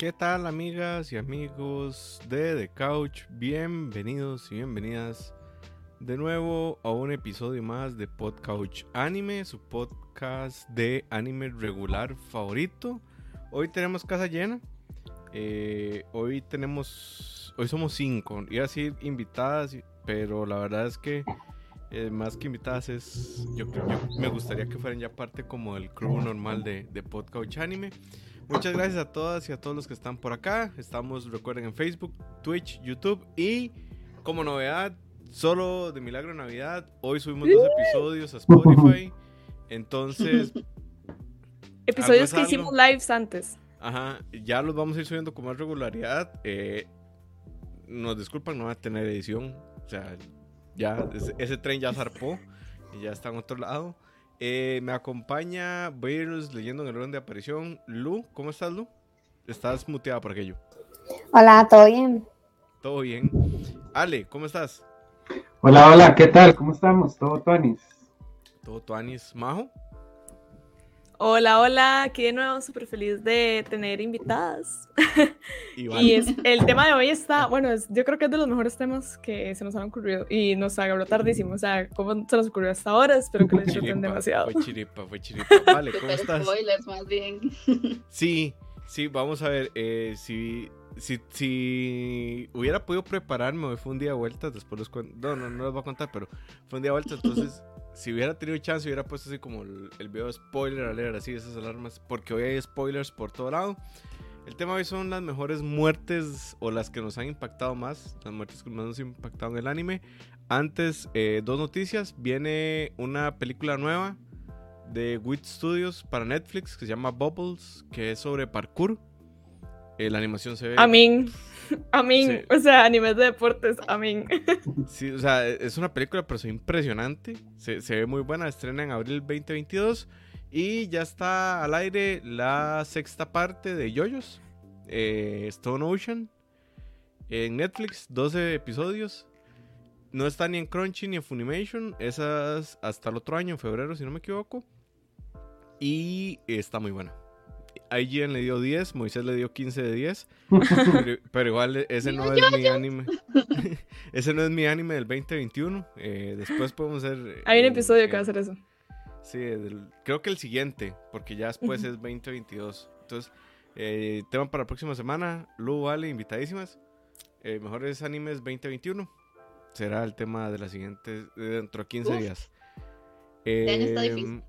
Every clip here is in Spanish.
¿Qué tal amigas y amigos de The Couch? Bienvenidos y bienvenidas de nuevo a un episodio más de Podcouch Anime, su podcast de anime regular favorito. Hoy tenemos casa llena. Eh, hoy tenemos, hoy somos cinco. Iba a decir invitadas, pero la verdad es que eh, más que invitadas es, yo, me gustaría que fueran ya parte como del crew normal de, de Podcouch Anime. Muchas gracias a todas y a todos los que están por acá. Estamos, recuerden, en Facebook, Twitch, YouTube y como novedad, solo de Milagro Navidad, hoy subimos dos episodios a Spotify. Entonces... Episodios que hicimos lives antes. Ajá, ya los vamos a ir subiendo con más regularidad. Eh, nos disculpan, no va a tener edición. O sea, ya ese, tren ya zarpó y ya está en otro lado. Eh, me acompaña, voy a leyendo en el orden de aparición. Lu, ¿cómo estás, Lu? Estás muteada por aquello. Hola, ¿todo bien? Todo bien. Ale, ¿cómo estás? Hola, hola, ¿qué tal? ¿Cómo estamos? ¿Todo Tuanis? Todo Tuanis. ¿Majo? Hola, hola, aquí de nuevo súper feliz de tener invitadas. y es, el tema de hoy está, bueno, yo creo que es de los mejores temas que se nos han ocurrido y nos agarró tardísimo, o sea, ¿cómo se nos ocurrió hasta ahora? Espero que lo disfruten demasiado. Fue chiripa, fue chiripa. Vale, ¿cómo estás? spoilers más bien. Sí, sí, vamos a ver, eh, si, si, si hubiera podido prepararme, fue un día de vueltas, después los cuento, no, no, no les voy a contar, pero fue un día de vueltas, entonces si hubiera tenido chance, hubiera puesto así como el, video de spoiler alert, así esas alarmas, porque hoy hay spoilers por todo lado. El tema hoy son las mejores muertes o las que nos han impactado más, las muertes que más nos han impactado en el anime. Antes, eh, dos noticias. Viene una película nueva de WIT Studios para Netflix que se llama Bubbles, que es sobre parkour. Eh, la animación se ve. Amén. Amén. O sea, animes de deportes, amén. Sí, o sea, es una película, pero es impresionante. Se, ve muy buena. Estrena en abril 2022. Y ya está al aire la sexta parte de Yoyos. Eh, Stone Ocean. En Netflix, 12 episodios. No está ni en Crunchy ni en Funimation. Esas hasta el otro año, en febrero, si no me equivoco. Y está muy buena. IGN le dio 10, Moisés le dio 15 de 10. pero, igual ese no es mi anime. ese no es mi anime del 2021. Eh, después podemos hacer. Eh, Hay un episodio que va a hacer eso. Sí, creo que el siguiente, porque ya después es 2022. Entonces, eh, tema para la próxima semana. Lu, vale, invitadísimas. mejores animes 2021. Será el tema de la siguiente, dentro de 15 días. Eh, está difícil.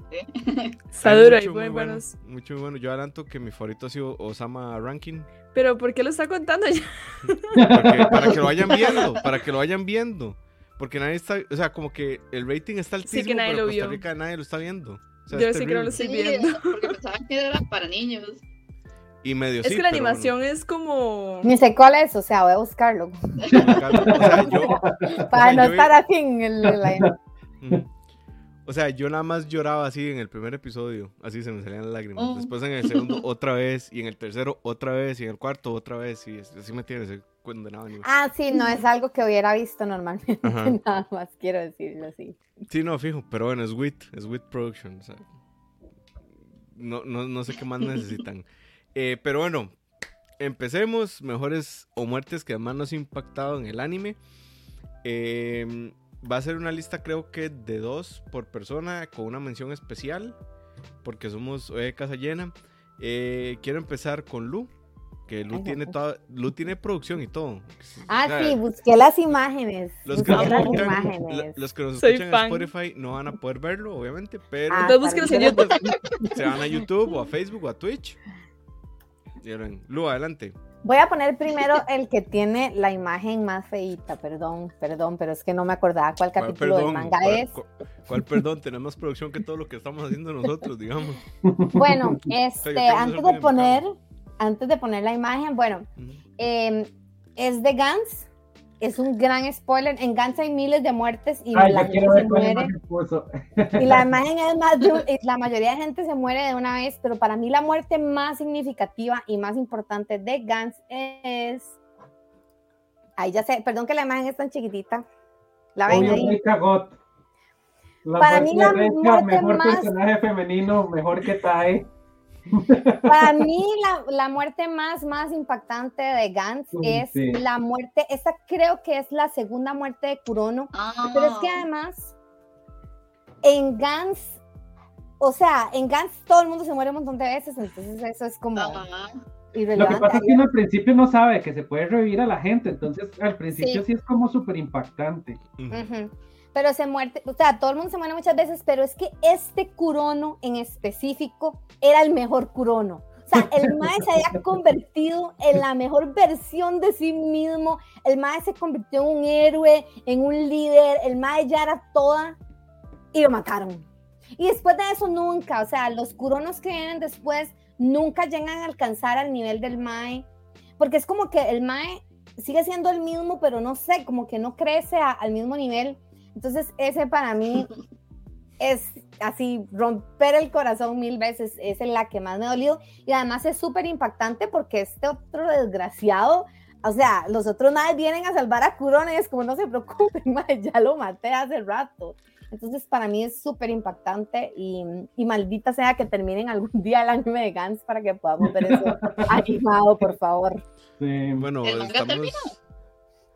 Está duro y muy, buenos. Mucho muy bueno. Yo adelanto que mi favorito ha sido Osama Ranking. Pero ¿por qué lo está contando ya? para que lo vayan viendo, para que lo vayan viendo. Porque nadie está, o sea, como que el rating está altísimo, sí que nadie pero lo Costa Rica nadie lo está viendo. Yo sí que no lo estoy viendo. porque pensaban que era para niños. Y medio es que la animación es como. Ni sé cuál es, o sea, voy a buscarlo. o sea, yo, para no estar así en el. O sea, yo nada más lloraba así en el primer episodio, así se me salían las lágrimas. Oh. Después en el segundo otra vez, y en el tercero otra vez, y en el cuarto otra vez, y así me tiene ese condenado. Ah, sí, no es algo que hubiera visto normalmente, nada más quiero decirlo así. Sí, no, fijo, pero bueno, es WIT, es WIT Production, o sea, no, no, no sé qué más necesitan. Eh, pero bueno, empecemos, mejores o muertes que más nos impactado en el anime. Eh, va a ser una lista creo que de dos por persona con una mención especial porque somos hoy casa llena. Eh, quiero empezar con Lu, que Lu tiene toda, Lu tiene producción y todo. Ah, sí, busqué las imágenes. Los que, nos escuchan, los que nos escuchan en Spotify no van a poder verlo, obviamente, pero ah, en YouTube. se van a YouTube o a Facebook o a Twitch. Lu, adelante. Voy a poner primero el que tiene la imagen más feita, perdón, perdón, pero es que no me acordaba cuál capítulo del manga es. ¿cuál, perdón? Tenemos producción que todo lo que estamos haciendo nosotros, digamos. Bueno, este, antes de poner, antes de poner la imagen, bueno, em, es de Gans, es un gran spoiler. En Gans hay miles de muertes y la gente se muere. Y la imagen es más, la mayoría de gente se muere de una vez, pero para mí la muerte más significativa y más importante de Gans es. Ahí ya sé, perdón que la imagen es tan chiquitita. La ven ahí. para mí la muerte mejor más... personaje femenino, mejor que Tai. Para mí, la, muerte más, más impactante de Gans es la muerte, esta creo que es la segunda muerte de Kurono, pero es que ah. además, en Gans, o sea, en Gans todo el mundo se muere un montón de veces, entonces eso es como... Lo que pasa es que uno al principio no sabe que se puede revivir a la gente, entonces al principio sí, es como súper impactante. Pero se muere, o sea, todo el mundo se muere muchas veces, pero es que este Kurono en específico era el mejor Kurono. O sea, el Mae se había convertido en la mejor versión de sí mismo. El Mae se convirtió en un héroe, en un líder. El Mae ya era toda y lo mataron. Y después de eso nunca, o sea, los Kuronos que vienen después nunca llegan a alcanzar al nivel del Mae, porque es como que el Mae sigue siendo el mismo, pero no sé, como que no crece al mismo nivel. Entonces, ese para mí es así, romper el corazón mil veces, es la que más me ha dolido. Y además es súper impactante porque este otro desgraciado, o sea, los otros nadie vienen a salvar a Kurono y es como, no se preocupen, ya lo maté hace rato. Entonces, para mí es súper impactante y, y, maldita sea que terminen algún día el anime de Gans para que podamos ver eso animado, por favor. Sí, bueno, ¿El manga termina?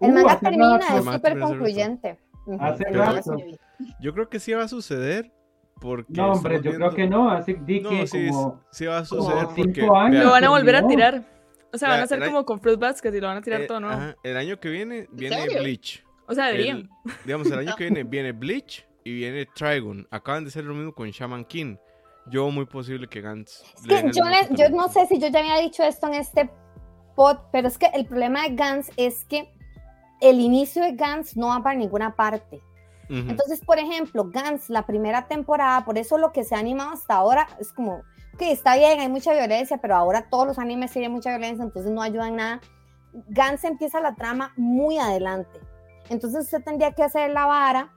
El manga uh, termina, es súper concluyente. Hace rato. Yo creo que sí va a suceder. Porque no, hombre, yo creo que no. Así di que sí, como, sí va a suceder. Porque, años, lo van a volver a tirar. O sea, van a hacer como con Fruit Basket y lo van a tirar eh, todo, ¿no? el año que viene viene Bleach. O sea, deberían. digamos, el año que viene viene Bleach y viene Trigon. Acaban de hacer lo mismo con Shaman King. Yo muy posible que Gantz. yo, no sé si yo ya había dicho esto en este pod, pero es que el problema de Gantz es que el inicio de Gantz no va para ninguna parte. Entonces, por ejemplo, Gantz, la primera temporada, por eso lo que se ha animado hasta ahora es como, que está bien, hay mucha violencia, pero ahora todos los animes tienen mucha violencia, entonces no ayudan nada. Gantz empieza la trama muy adelante. Entonces usted tendría que hacer la vara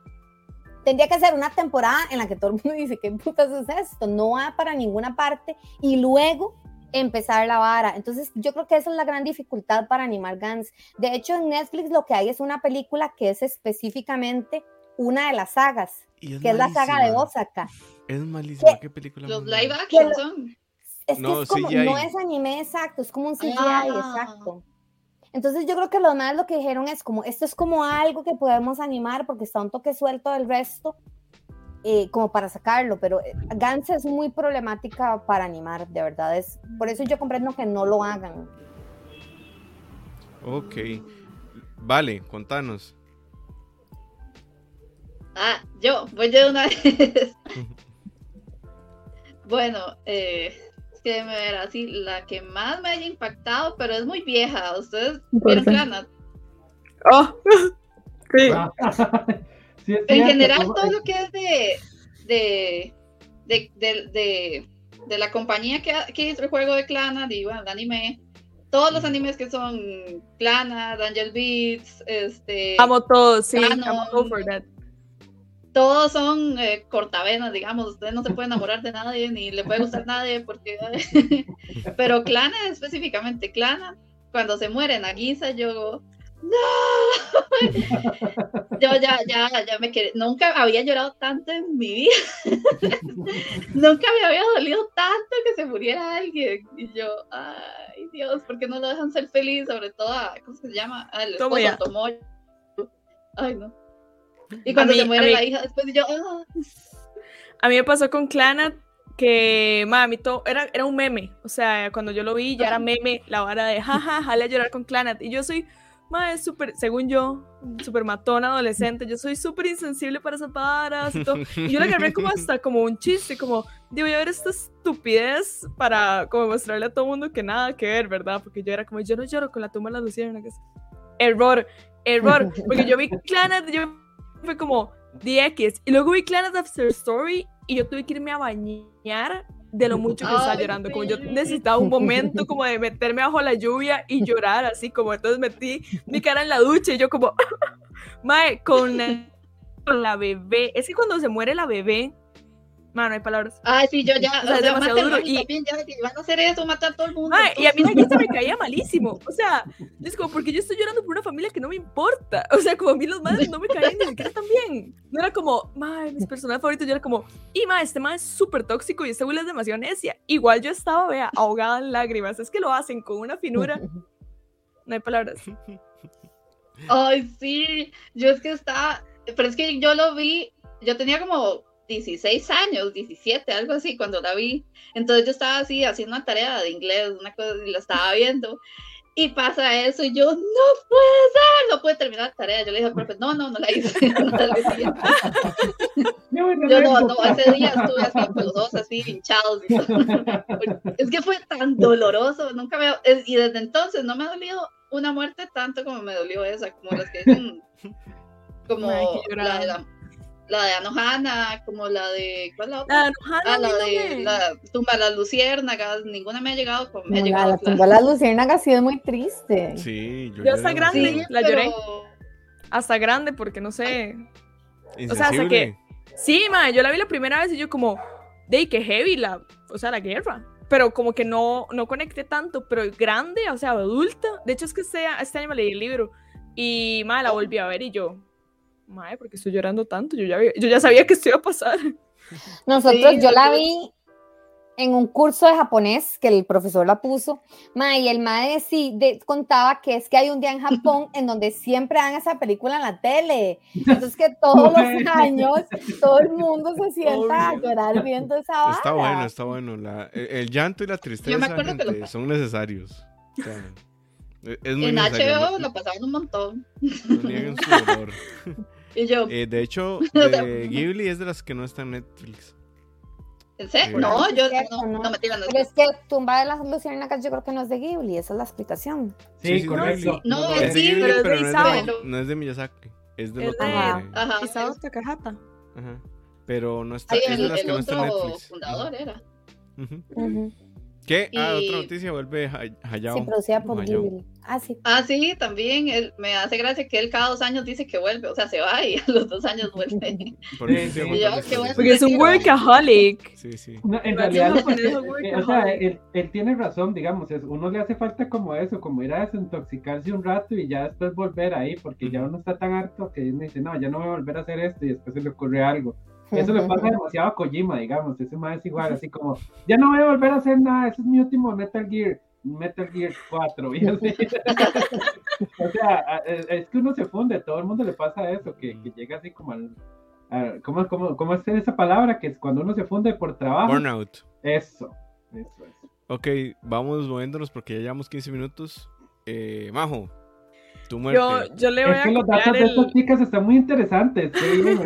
tendría que ser una temporada en la que todo el mundo dice, ¿qué putas es esto? No va para ninguna parte y luego empezar la vara. Entonces, yo creo que esa es la gran dificultad para animar Gans. De hecho, en Netflix lo que hay es una película que es específicamente una de las sagas, que es la saga de Osaka. Es malísima, ¿qué película? Los live action son. Es que no, es como, no es anime exacto, es como un CGI ah. exacto. Entonces yo creo que lo más lo que dijeron es como, esto es como algo que podemos animar porque está un toque suelto del resto, eh, como para sacarlo, pero eh, Gans es muy problemática para animar, de verdad. Es, por eso yo comprendo que no lo hagan. Ok. Vale, contanos. Ah, yo, voy de una vez. bueno, eh, que me ver así, la que más me haya impactado, pero es muy vieja. ¿Ustedes vieron Clanat? Oh, sí. En general, todo lo que es de, de, de, de, de la compañía que, que, hizo el juego de Clanat y bueno, el anime, todos los animes que son Clanat, Angel Beats, este. Amo todos, sí, over that todos son eh, cortavenas, digamos, usted no se puede enamorar de nadie, ni le puede gustar a nadie, porque... Pero Clana, específicamente Clana, cuando se muere Nagisa, yo... ¡No! Yo ya, ya, ya me quedé. Nunca había llorado tanto en mi vida. Nunca me había dolido tanto que se muriera alguien. Y yo, ay Dios, ¿por qué no lo dejan ser feliz? Sobre todo a, ¿cómo se llama? Al esposo Tomoyo. Ay, no. Y cuando se muere la hija, después yo. Ah". A mí me pasó con Clanat que, mami, todo era, era un meme. O sea, cuando yo lo vi, ya era meme la vara de jaja, jale a llorar con Clanat. Y yo soy, madre, súper, según yo, súper matona adolescente, yo soy súper insensible para esas varas y todo. Y yo le agarré como hasta como un chiste, como, voy a ver esta estupidez para como mostrarle a todo el mundo que nada que ver, ¿verdad? Porque yo era como, yo no lloro con la tumba de las luciérnagas. Error, error. Porque yo vi Clanat, yo fue como 10 y luego vi Clannad After Story y yo tuve que irme a bañar de lo mucho que estaba llorando, como yo necesitaba un momento como de meterme bajo la lluvia y llorar así, como entonces metí mi cara en la ducha y yo como, mae, con la, con la bebé, es que cuando se muere la bebé, Mano, hay palabras. Ay, sí, yo ya. O sea, es demasiado duro. Y también ya van a hacer eso, matar a todo el mundo. y a mí la gente me caía malísimo. O sea, es como, porque yo estoy llorando por una familia que no me importa. O sea, como a mí los madres no me caían ni siquiera tan bien. No era como, madre, mis personajes favoritos. Yo era como, y ma, este ma es súper tóxico y este Will es demasiado necia. Igual yo estaba, vea, ahogada en lágrimas. Es que lo hacen con una finura. No hay palabras. Ay, sí. Yo es que estaba. Pero es que yo lo vi. Yo tenía como 16 años, 17, algo así, cuando la vi. Entonces yo estaba así haciendo una tarea de inglés, una cosa, y la estaba viendo. Y pasa eso, y yo, no puede ser, no puede terminar la tarea. Yo le dije al profe, no, no, no la hice. yo no, no, ese día estuve así con los ojos así hinchados. es que fue tan doloroso, nunca me. Y desde entonces no me ha dolido una muerte tanto como me dolió esa, como las que dicen, como la de la la de Anohana, como la de. ¿Cuál es la otra? ah, la de la tumba de las luciérnagas, ninguna me ha llegado con. Me ha llegado la tumba de las luciérnagas ha sido muy triste. Sí, yo, yo hasta grande la lloré. Hasta grande, porque no sé. O sea, hasta que. Sí, ma, yo la vi la primera vez y yo como, de que heavy la, o sea, la guerra. Pero como que no, no conecté tanto, pero grande, o sea, adulta. De hecho, es que este, este año me leí el libro y, ma, la volví a ver y yo, Mae, porque estoy llorando tanto? Yo ya, yo ya sabía que esto iba a pasar. Nosotros, yo la vi en un curso de japonés que el profesor la puso, mae, y el mae sí contaba que es que hay un día en Japón en donde siempre dan esa película en la tele. Entonces que todos los años todo el mundo se sienta a llorar viendo esa vara. Está bueno, está bueno. La, el, llanto y la tristeza son necesarios. es muy en HBO lo pasaban un montón. No su dolor. Y yo. Eh, de hecho, de Ghibli es de las que no está en Netflix. ¿En serio? no, yo no, no, me tiran Pero es que Tumba de las Luciérnagas yo creo que no es de Ghibli, esa es la explicación. Sí, correcto. No, es de Ghibli, pero, no, es de, no es de Miyazaki, es de otro. Ajá, Isao Takahata. Ajá. Pero no está, es de las que no está en Netflix. fundador era. ¿Qué? Ah, otra noticia, vuelve Hayao. Sí, producida por Ghibli. Ah, sí. Ah, sí, también él, me hace gracia que él cada dos años dice que vuelve, o sea, se va y a los dos años vuelve. Porque, es un workaholic. Sí, sí. en realidad, o sea, él, tiene razón, digamos, es, uno le hace falta como eso, como ir a desintoxicarse un rato y ya después volver ahí, porque ya uno está tan harto que uno dice, no, ya no voy a volver a hacer esto y después se le ocurre algo. Eso le pasa demasiado a Kojima, digamos, ese más es igual, así como, ya no voy a volver a hacer nada, ese es mi último Metal Gear Metal Gear 4. Y así. o sea, es que uno se funde, todo el mundo le pasa eso, que, que llega así como al. ¿cómo, cómo, cómo, es esa palabra? Que es cuando uno se funde por trabajo. Burnout. Eso, eso es. Ok, vamos moviéndonos porque ya llevamos 15 minutos. Eh, Majo, tu muerte. Yo, yo le voy es que los datos de estas chicas están muy interesantes.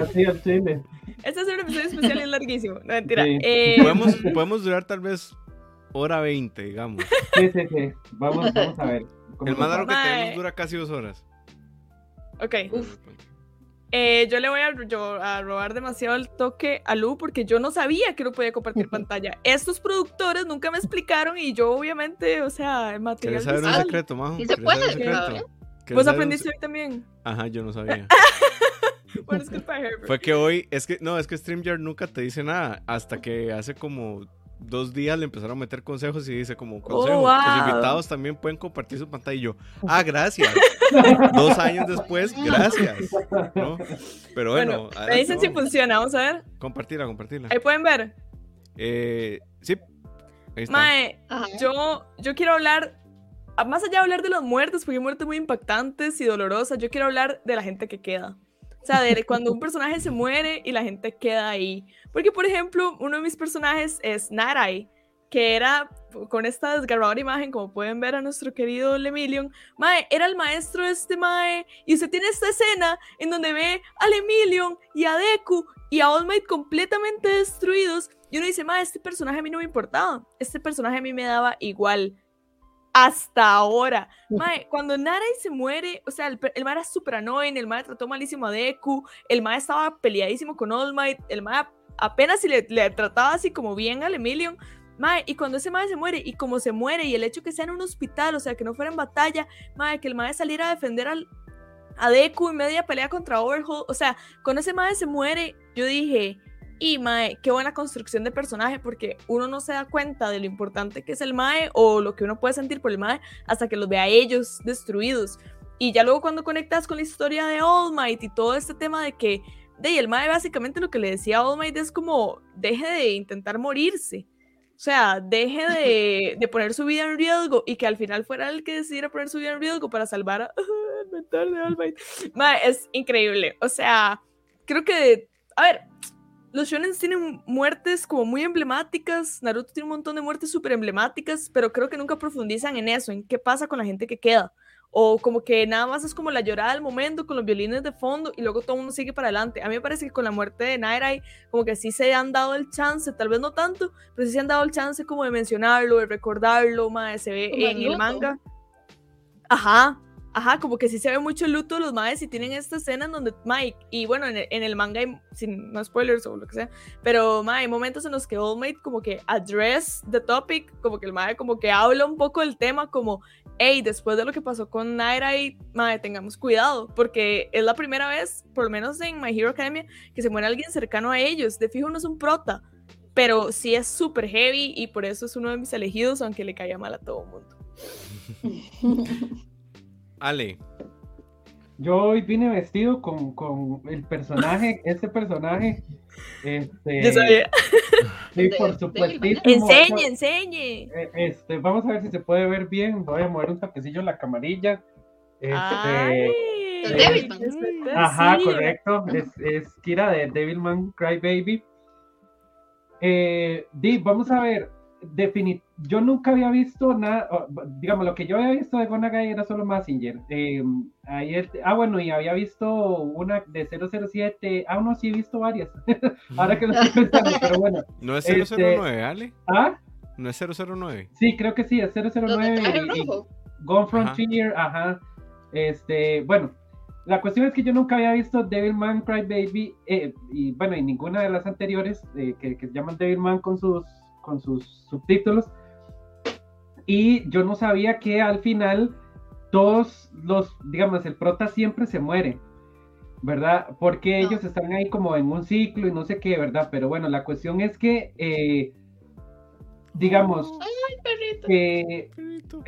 así al chile. Este es un episodio especial y es larguísimo. No, mentira. Eh... Podemos, podemos durar tal vez hora 20, digamos. Sí, sí, sí. Vamos, vamos a ver. El más largo que tenemos dura casi dos horas. Ok. Eh, yo le voy a, a, robar demasiado el toque a Lu porque yo no sabía que no podía compartir pantalla. Estos productores nunca me explicaron y yo obviamente, o sea, el material... ¿Quieres saber un secreto, Majo? ¿Y se puede? ¿Vos aprendiste hoy también? Ajá, yo no sabía. bueno, es culpa de Fue que hoy, es que, no, es que StreamYard nunca te dice nada hasta que hace como dos días le empezaron a meter consejos y dice como consejo, oh, los invitados también pueden compartir su pantalla y yo, ah, gracias. dos años después, gracias. Pero bueno. me dicen si funciona, vamos a ver. Compartirla, compartirla. Ahí pueden ver. Eh, sí. Mae, yo, yo quiero hablar, más allá de hablar de los muertos, porque hay muertes muy impactantes y dolorosas, yo quiero hablar de la gente que queda. O sea, de cuando un personaje se muere y la gente queda ahí. Porque, por ejemplo, uno de mis personajes es Narai, que era con esta desgarradora imagen, como pueden ver a nuestro querido Lemillion, Mae, era el maestro de este Mae, y usted tiene esta escena en donde ve a Lemillion y a Deku y a All Might completamente destruidos, y uno dice, Mae, este personaje a mí no me importaba, este personaje a mí me daba igual, hasta ahora. Mae, cuando Narai se muere, o sea, el, el mae era super annoying, el mae trató malísimo a Deku, el mae estaba peleadísimo con All Might, el mae apenas si le, le, trataba así como bien al Emilion. Mae, y cuando ese mae se muere, y como se muere, y el hecho que sea en un hospital, o sea, que no fuera en batalla, mae, que el mae saliera a defender al, a Deku en media pelea contra Overhaul, o sea, cuando ese mae se muere, yo dije, Y Mae, qué buena construcción de personaje, porque uno no se da cuenta de lo importante que es el Mae o lo que uno puede sentir por el Mae hasta que los ve a ellos destruidos. Y ya luego cuando conectas con la historia de All Might y todo este tema de que de el Mae básicamente lo que le decía a All Might es como deje de intentar morirse. O sea, deje de, de, poner su vida en riesgo y que al final fuera el que decidiera poner su vida en riesgo para salvar a, el mental de All Might. Mae, es increíble. O sea, creo que, a ver, los shonen tienen muertes como muy emblemáticas, Naruto tiene un montón de muertes súper emblemáticas, pero creo que nunca profundizan en eso, en qué pasa con la gente que queda. O como que nada más es como la llorada del momento con los violines de fondo y luego todo el mundo sigue para adelante. A mí me parece que con la muerte de Nairai como que sí se han dado el chance, tal vez no tanto, pero sí se han dado el chance como de mencionarlo, de recordarlo, más se ve en el manga. Ajá, Ajá, como que sí se ve mucho el luto los maes y tienen esta escena en donde Mike, y bueno, en el, manga, hay, sin no spoilers o lo que sea, pero mae, hay momentos en los que All Might como que address the topic, como que el mae como que habla un poco del tema, como, hey, después de lo que pasó con Naira y mae, tengamos cuidado, porque es la primera vez, por lo menos en My Hero Academia, que se muere alguien cercano a ellos, de fijo no es un prota, pero sí es súper heavy y por eso es uno de mis elegidos, aunque le caiga mal a todo el mundo. Ale. Yo hoy vine vestido con, con el personaje, este personaje. Este, Yo sabía. Sí, por supuesto. Enseñe, enseñe. Eh, este, vamos a ver si se puede ver bien. Voy a mover un tapecillo en la camarilla. Este, Ay, eh, ajá, correcto. Es, es Kira de Devilman Crybaby. Eh, Di, vamos a ver yo nunca había visto nada, digamos, lo que yo había visto de Gonagai era solo Massinger. Eh, ah, bueno, y había visto una de 007, ah, no, sí he visto varias. Ahora que lo estoy pensando, pero bueno. ¿No es 009, este, Ale? ¿Ah? ¿No es 009? Sí, creo que sí, es 009. Y, Gone Frontier, ajá. Este, bueno, la cuestión es que yo nunca había visto Devilman Crybaby, eh, y bueno, y ninguna de las anteriores eh, que, que se llaman Devilman con sus con sus subtítulos. Y yo no sabía que al final todos los, digamos, el prota siempre se muere, ¿verdad? Porque ellos están ahí como en un ciclo y no sé qué, ¿verdad? Pero bueno, la cuestión es que, eh, digamos, que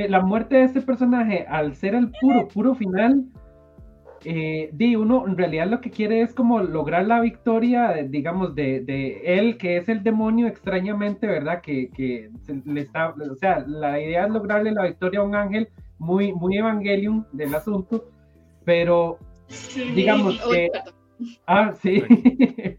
la muerte de este personaje, al ser el puro, puro final, eh, di uno en realidad lo que quiere es como lograr la victoria, digamos, de, de él, que es el demonio extrañamente, ¿verdad? Que, que le está, o sea, la idea es lograrle la victoria a un ángel, muy, muy evangelium del asunto, pero digamos que... Ah, sí.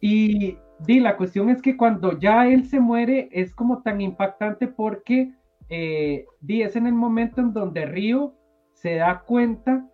y di, la cuestión es que cuando ya él se muere es como tan impactante porque eh, di, es en el momento en donde Río se da cuenta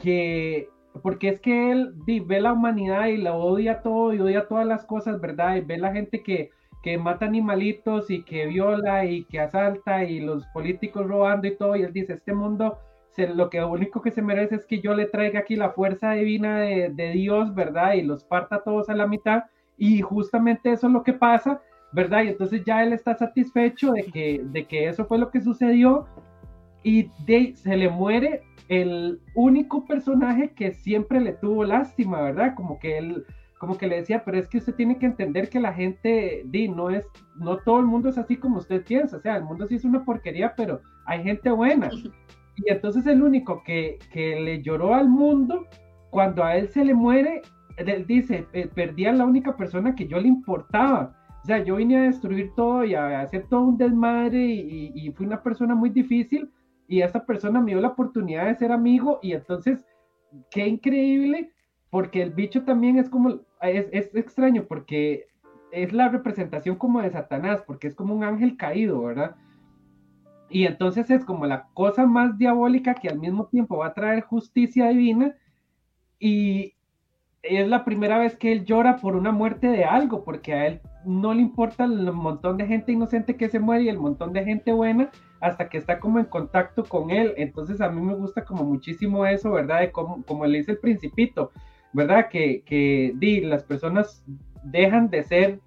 que, porque es que él ve la humanidad y la odia todo y odia todas las cosas, ¿verdad? Y ve la gente que, que mata animalitos y que viola y que asalta y los políticos robando y todo, y él dice, este mundo, se, lo que único que se merece es que yo le traiga aquí la fuerza divina de, de Dios, ¿verdad? Y los parta todos a la mitad, y justamente eso es lo que pasa, ¿verdad? Y entonces ya él está satisfecho de que, de que eso fue lo que sucedió, y de, se le muere el único personaje que siempre le tuvo lástima, ¿verdad? Como que él, como que le decía, pero es que usted tiene que entender que la gente, di, no es, no todo el mundo es así como usted piensa, o sea, el mundo sí es una porquería, pero hay gente buena. Y entonces el único que, que le lloró al mundo, cuando a él se le muere, él dice, perdí a la única persona que yo le importaba. O sea, yo vine a destruir todo y a hacer todo un desmadre y, y fui una persona muy difícil, y esa persona me dio la oportunidad de ser amigo y entonces, qué increíble, porque el bicho también es como, es, es extraño porque es la representación como de Satanás, porque es como un ángel caído, ¿verdad? Y entonces es como la cosa más diabólica que al mismo tiempo va a traer justicia divina y es la primera vez que él llora por una muerte de algo, porque a él no le importa el montón de gente inocente que se muere y el montón de gente buena hasta que está como en contacto con él. Entonces a mí me gusta como muchísimo eso, ¿verdad? De como, como le dice el principito, ¿verdad? Que, que di, las personas dejan de ser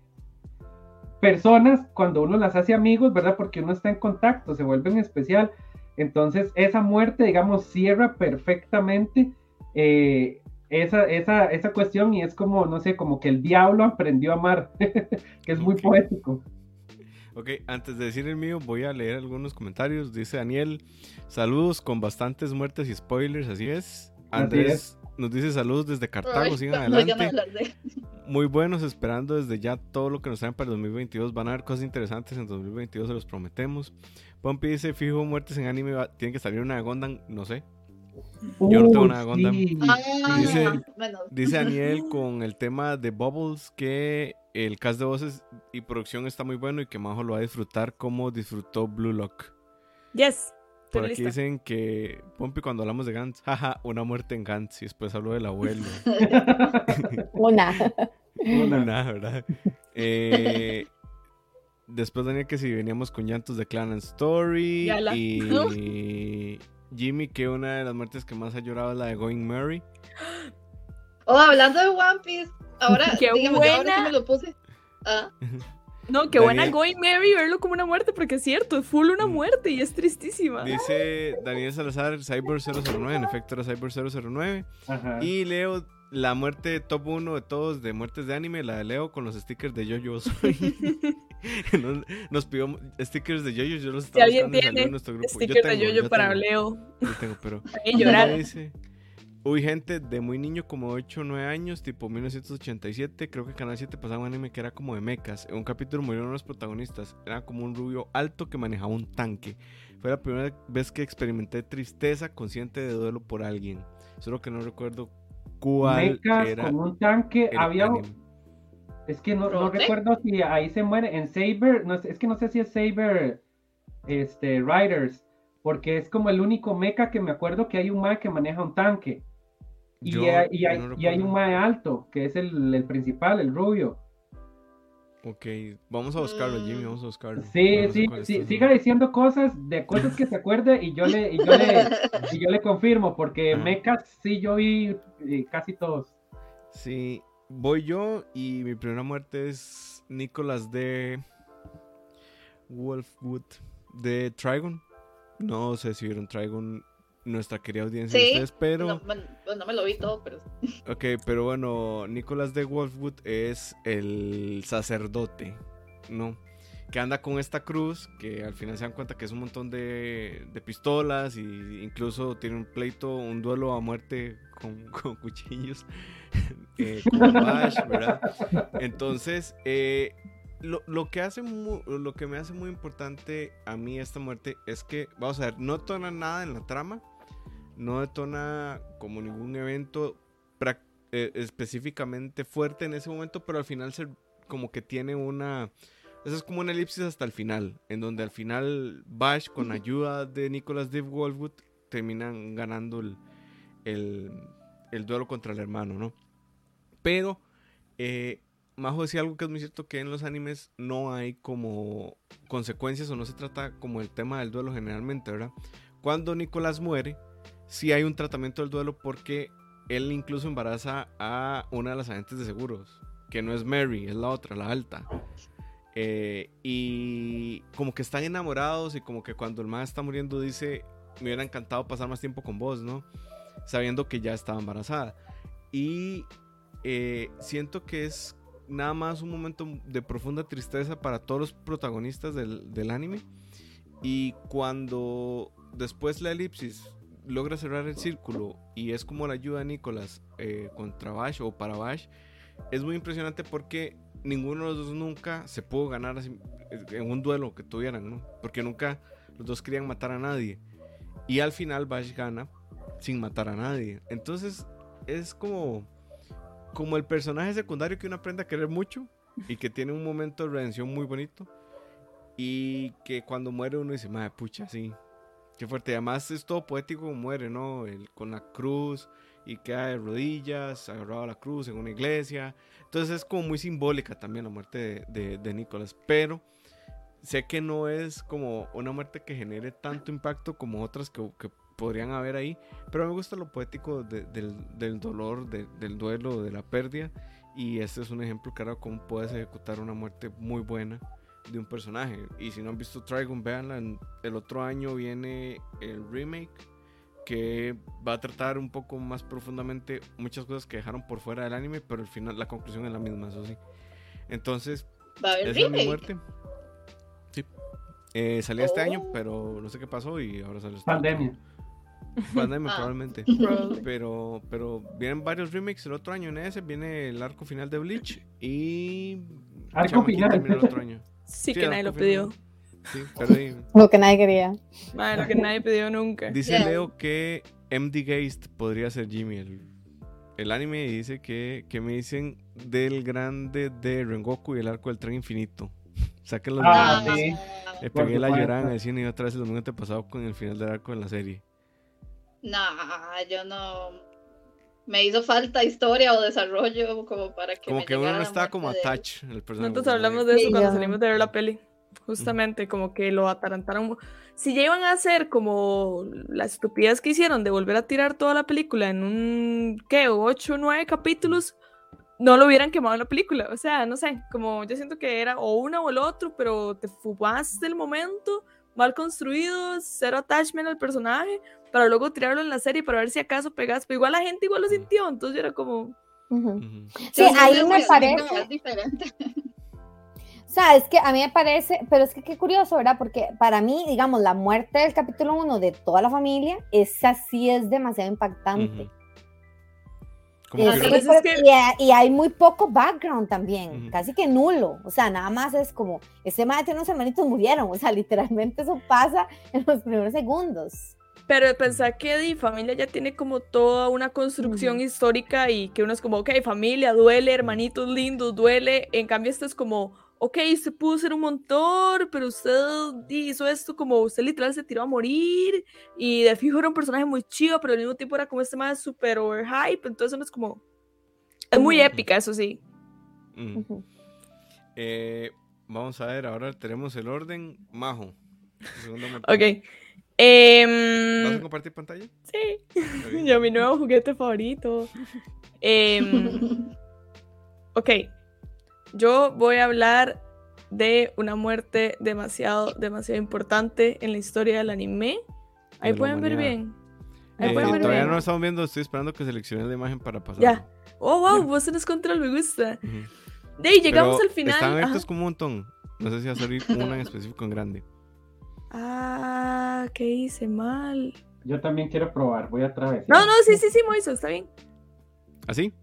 personas cuando uno las hace amigos, ¿verdad? Porque uno está en contacto, se vuelven especial. Entonces esa muerte, digamos, cierra perfectamente. Eh, esa, esa, esa cuestión y es como, no sé, como que el diablo aprendió a amar, que es muy poético. Ok, antes de decir el mío, voy a leer algunos comentarios. Dice Daniel, saludos con bastantes muertes y spoilers, así es. Andrés nos dice saludos desde Cartago, sigan adelante. Muy buenos, esperando desde ya todo lo que nos traen para el 2022. Van a haber cosas interesantes en 2022, se los prometemos. Pompi dice, fijo, muertes en anime, tiene que salir una de Gondam, no sé. Yo no tengo una de Gondam. Ah, dice, Daniel con el tema de Bubbles que el cast de voces y producción está muy bueno y que Majo lo va a disfrutar como disfrutó Blue Lock. Yes. Por aquí dicen que, Pompi, cuando hablamos de Gantz, jaja, una muerte en Gantz. Y después hablo del abuelo. una. una, ¿verdad? Eh, después Daniel que si veníamos con llantos de Clan and Story. Y Jimmy, que una de las muertes que más ha llorado es la de Going Mary. Oh, hablando de One Piece, ahora, Qué buena. me lo puse. Ah. No, qué buena Going Mary verlo como una muerte, porque es cierto, es full una mm. muerte y es tristísima. Dice Daniel Salazar, Cyber 009, en efecto era Cyber 009. Y Leo, la muerte top 1 de todos de muertes de anime, la de Leo con los stickers de Yoyo nos, nos, pidió stickers de Yoyo, yo los estaba buscando en nuestro grupo. Stickers de Yoyo para Leo. Yo tengo, pero... llorar. Dice, Uy, gente de muy niño, como 8 o 9 años, tipo 1987, creo que Canal 7 pasaba un anime que era como de mechas. En un capítulo murieron los protagonistas. Era como un rubio alto que manejaba un tanque. Fue la primera vez que experimenté tristeza consciente de duelo por alguien. Solo que no recuerdo cuál mechas era. Con un tanque había. Es que no, recuerdo si ahí se muere. En Saber, no, es que no sé si es Saber este, Riders. Porque es como el único mecha que me acuerdo que hay un mae que maneja un tanque. Y, hay, un mae alto, que es el, principal, el rubio. Ok, vamos a buscarlo, Jimmy, vamos a buscarlo. Sí, sí, sí, siga diciendo cosas de cosas que se acuerde y yo le, y yo le, y yo le confirmo, porque mechas sí yo vi eh, casi todos. Sí, voy yo y mi primera muerte es Nicolás de Wolfwood de Trigon. No sé si vieron Trigon nuestra querida audiencia sí, ustedes, pero... No, no, me lo vi todo, pero... Ok, pero bueno, Nicolás de Wolfwood es el sacerdote, ¿no? Que anda con esta cruz, que al final se dan cuenta que es un montón de, de pistolas y incluso tiene un pleito, un duelo a muerte con, con cuchillos, eh, con Bash, ¿verdad? Entonces, eh, lo, lo, que hace lo que me hace muy importante a mí esta muerte es que, vamos a ver, no tona nada en la trama, no detona como ningún evento eh, específicamente fuerte en ese momento, pero al final se, como que tiene una... Eso es como una elipsis hasta el final, en donde al final Bash, con ayuda de Nicholas Dave Wolfwood, terminan ganando el, el, el, duelo contra el hermano, ¿no? Pero, eh, Majo decía algo que es muy cierto, que en los animes no hay como consecuencias o no se trata como el tema del duelo generalmente, ¿verdad? Cuando Nicolás muere, si hay un tratamiento del duelo porque él incluso embaraza a una de las agentes de seguros, que no es Mary, es la otra, la alta. Eh, y como que están enamorados y como que cuando el man está muriendo dice, me hubiera encantado pasar más tiempo con vos, ¿no? Sabiendo que ya estaba embarazada. Y eh, siento que es nada más un momento de profunda tristeza para todos los protagonistas del, del anime. Y cuando después la elipsis logra cerrar el círculo y es como la ayuda de Nicolás eh, contra Bash o para Bash, es muy impresionante porque ninguno de los dos nunca se pudo ganar en un duelo que tuvieran, ¿no? Porque nunca los dos querían matar a nadie. Y al final Bash gana sin matar a nadie. Entonces es como, como el personaje secundario que uno aprende a querer mucho y que tiene un momento de redención muy bonito. Y que cuando muere uno dice, madre pucha, sí, Qué fuerte. Además es todo poético como muere, ¿no? El, con la cruz y queda de rodillas, agarrado a la cruz en una iglesia. Entonces es como muy simbólica también la muerte de, de, Nicolás. Pero sé que no es como una muerte que genere tanto impacto como otras que, que podrían haber ahí. Pero me gusta lo poético del, del, dolor, del duelo, de la pérdida. Y este es un ejemplo claro de cómo puedes ejecutar una muerte muy buena de un personaje. Y si no han visto Trigon, veanla. El otro año viene el remake que va a tratar un poco más profundamente muchas cosas que dejaron por fuera del anime, pero al final la conclusión es la misma, eso sí. Entonces, ¿Va a haber es mi muerte. Sí. Eh, salía este año, oh. pero no sé qué pasó y ahora sale este Pandemia. Pandemia ah. probablemente. pero, pero vienen varios remakes el otro año en ese, viene el arco final de Bleach y... Arco final. El otro año. Sí, que nadie lo pidió. Sí, Lo que nadie quería. lo que nadie pidió nunca. Dice Leo que MD Geist podría ser Jimmy, el, el anime, y dice que, que me dicen del grande de Rengoku y el arco del tren infinito. Sáquenlo. Ah, sí. Le pegué la llorada en el cine y otra vez el domingo pasado con el final del arco en la serie. No, yo no. Me hizo falta historia o desarrollo como para que. Como que uno no está como attached el personaje. Nosotros hablamos de eso cuando salimos de ver la peli. Justamente, como que lo atarantaron. Si ya iban a hacer como la estupidez que hicieron de volver a tirar toda la película en un, ¿qué? ¿Ocho o nueve capítulos? No lo hubieran quemado en la película. O sea, no sé, como yo siento que era o una o el otro, pero te fugaste el momento, mal construido, cero attachment al personaje, para luego tirarlo en la serie para ver si acaso pegas. Pero igual la gente igual lo sintió, entonces era como. Sí, ahí me parece. O sea, es que a mí me parece, pero es que qué curioso, ¿verdad? Porque para mí, digamos, la muerte del capítulo 1 de toda la familia, esa sí es demasiado impactante. Y, hay muy poco background también, casi que nulo. O sea, nada más es como, ese madre tiene unos hermanitos murieron. O sea, literalmente eso pasa en los primeros segundos. Pero pensar que di familia ya tiene como toda una construcción histórica y que uno es como, ok, familia, duele, hermanitos lindos, duele. En cambio, esto es como, ok, usted pudo ser un montón, pero usted hizo esto como usted literal se tiró a morir y de fijo era un personaje muy chido, pero al mismo tiempo era como este más super overhype, entonces no es como... Es muy épica, eso sí. Eh, vamos a ver, ahora tenemos el orden Majo. Ok. Em, ¿Vas a compartir pantalla? Sí. Yo, mi nuevo juguete favorito. Em, ok. Yo voy a hablar de una muerte demasiado, demasiado importante en la historia del anime. Ahí pueden ver bien. Ahí pueden ver todavía no lo estamos viendo, estoy esperando que selecciones la imagen para pasar. Ya. Oh, wow, vos tenés control, me gusta. De ahí llegamos al final. Están estos como un montón. No sé si va a salir una en específico en grande. Ah, ¿qué hice mal? Yo también quiero probar, voy a través. No, no, sí, sí, sí, Moiso, está bien. ¿Así?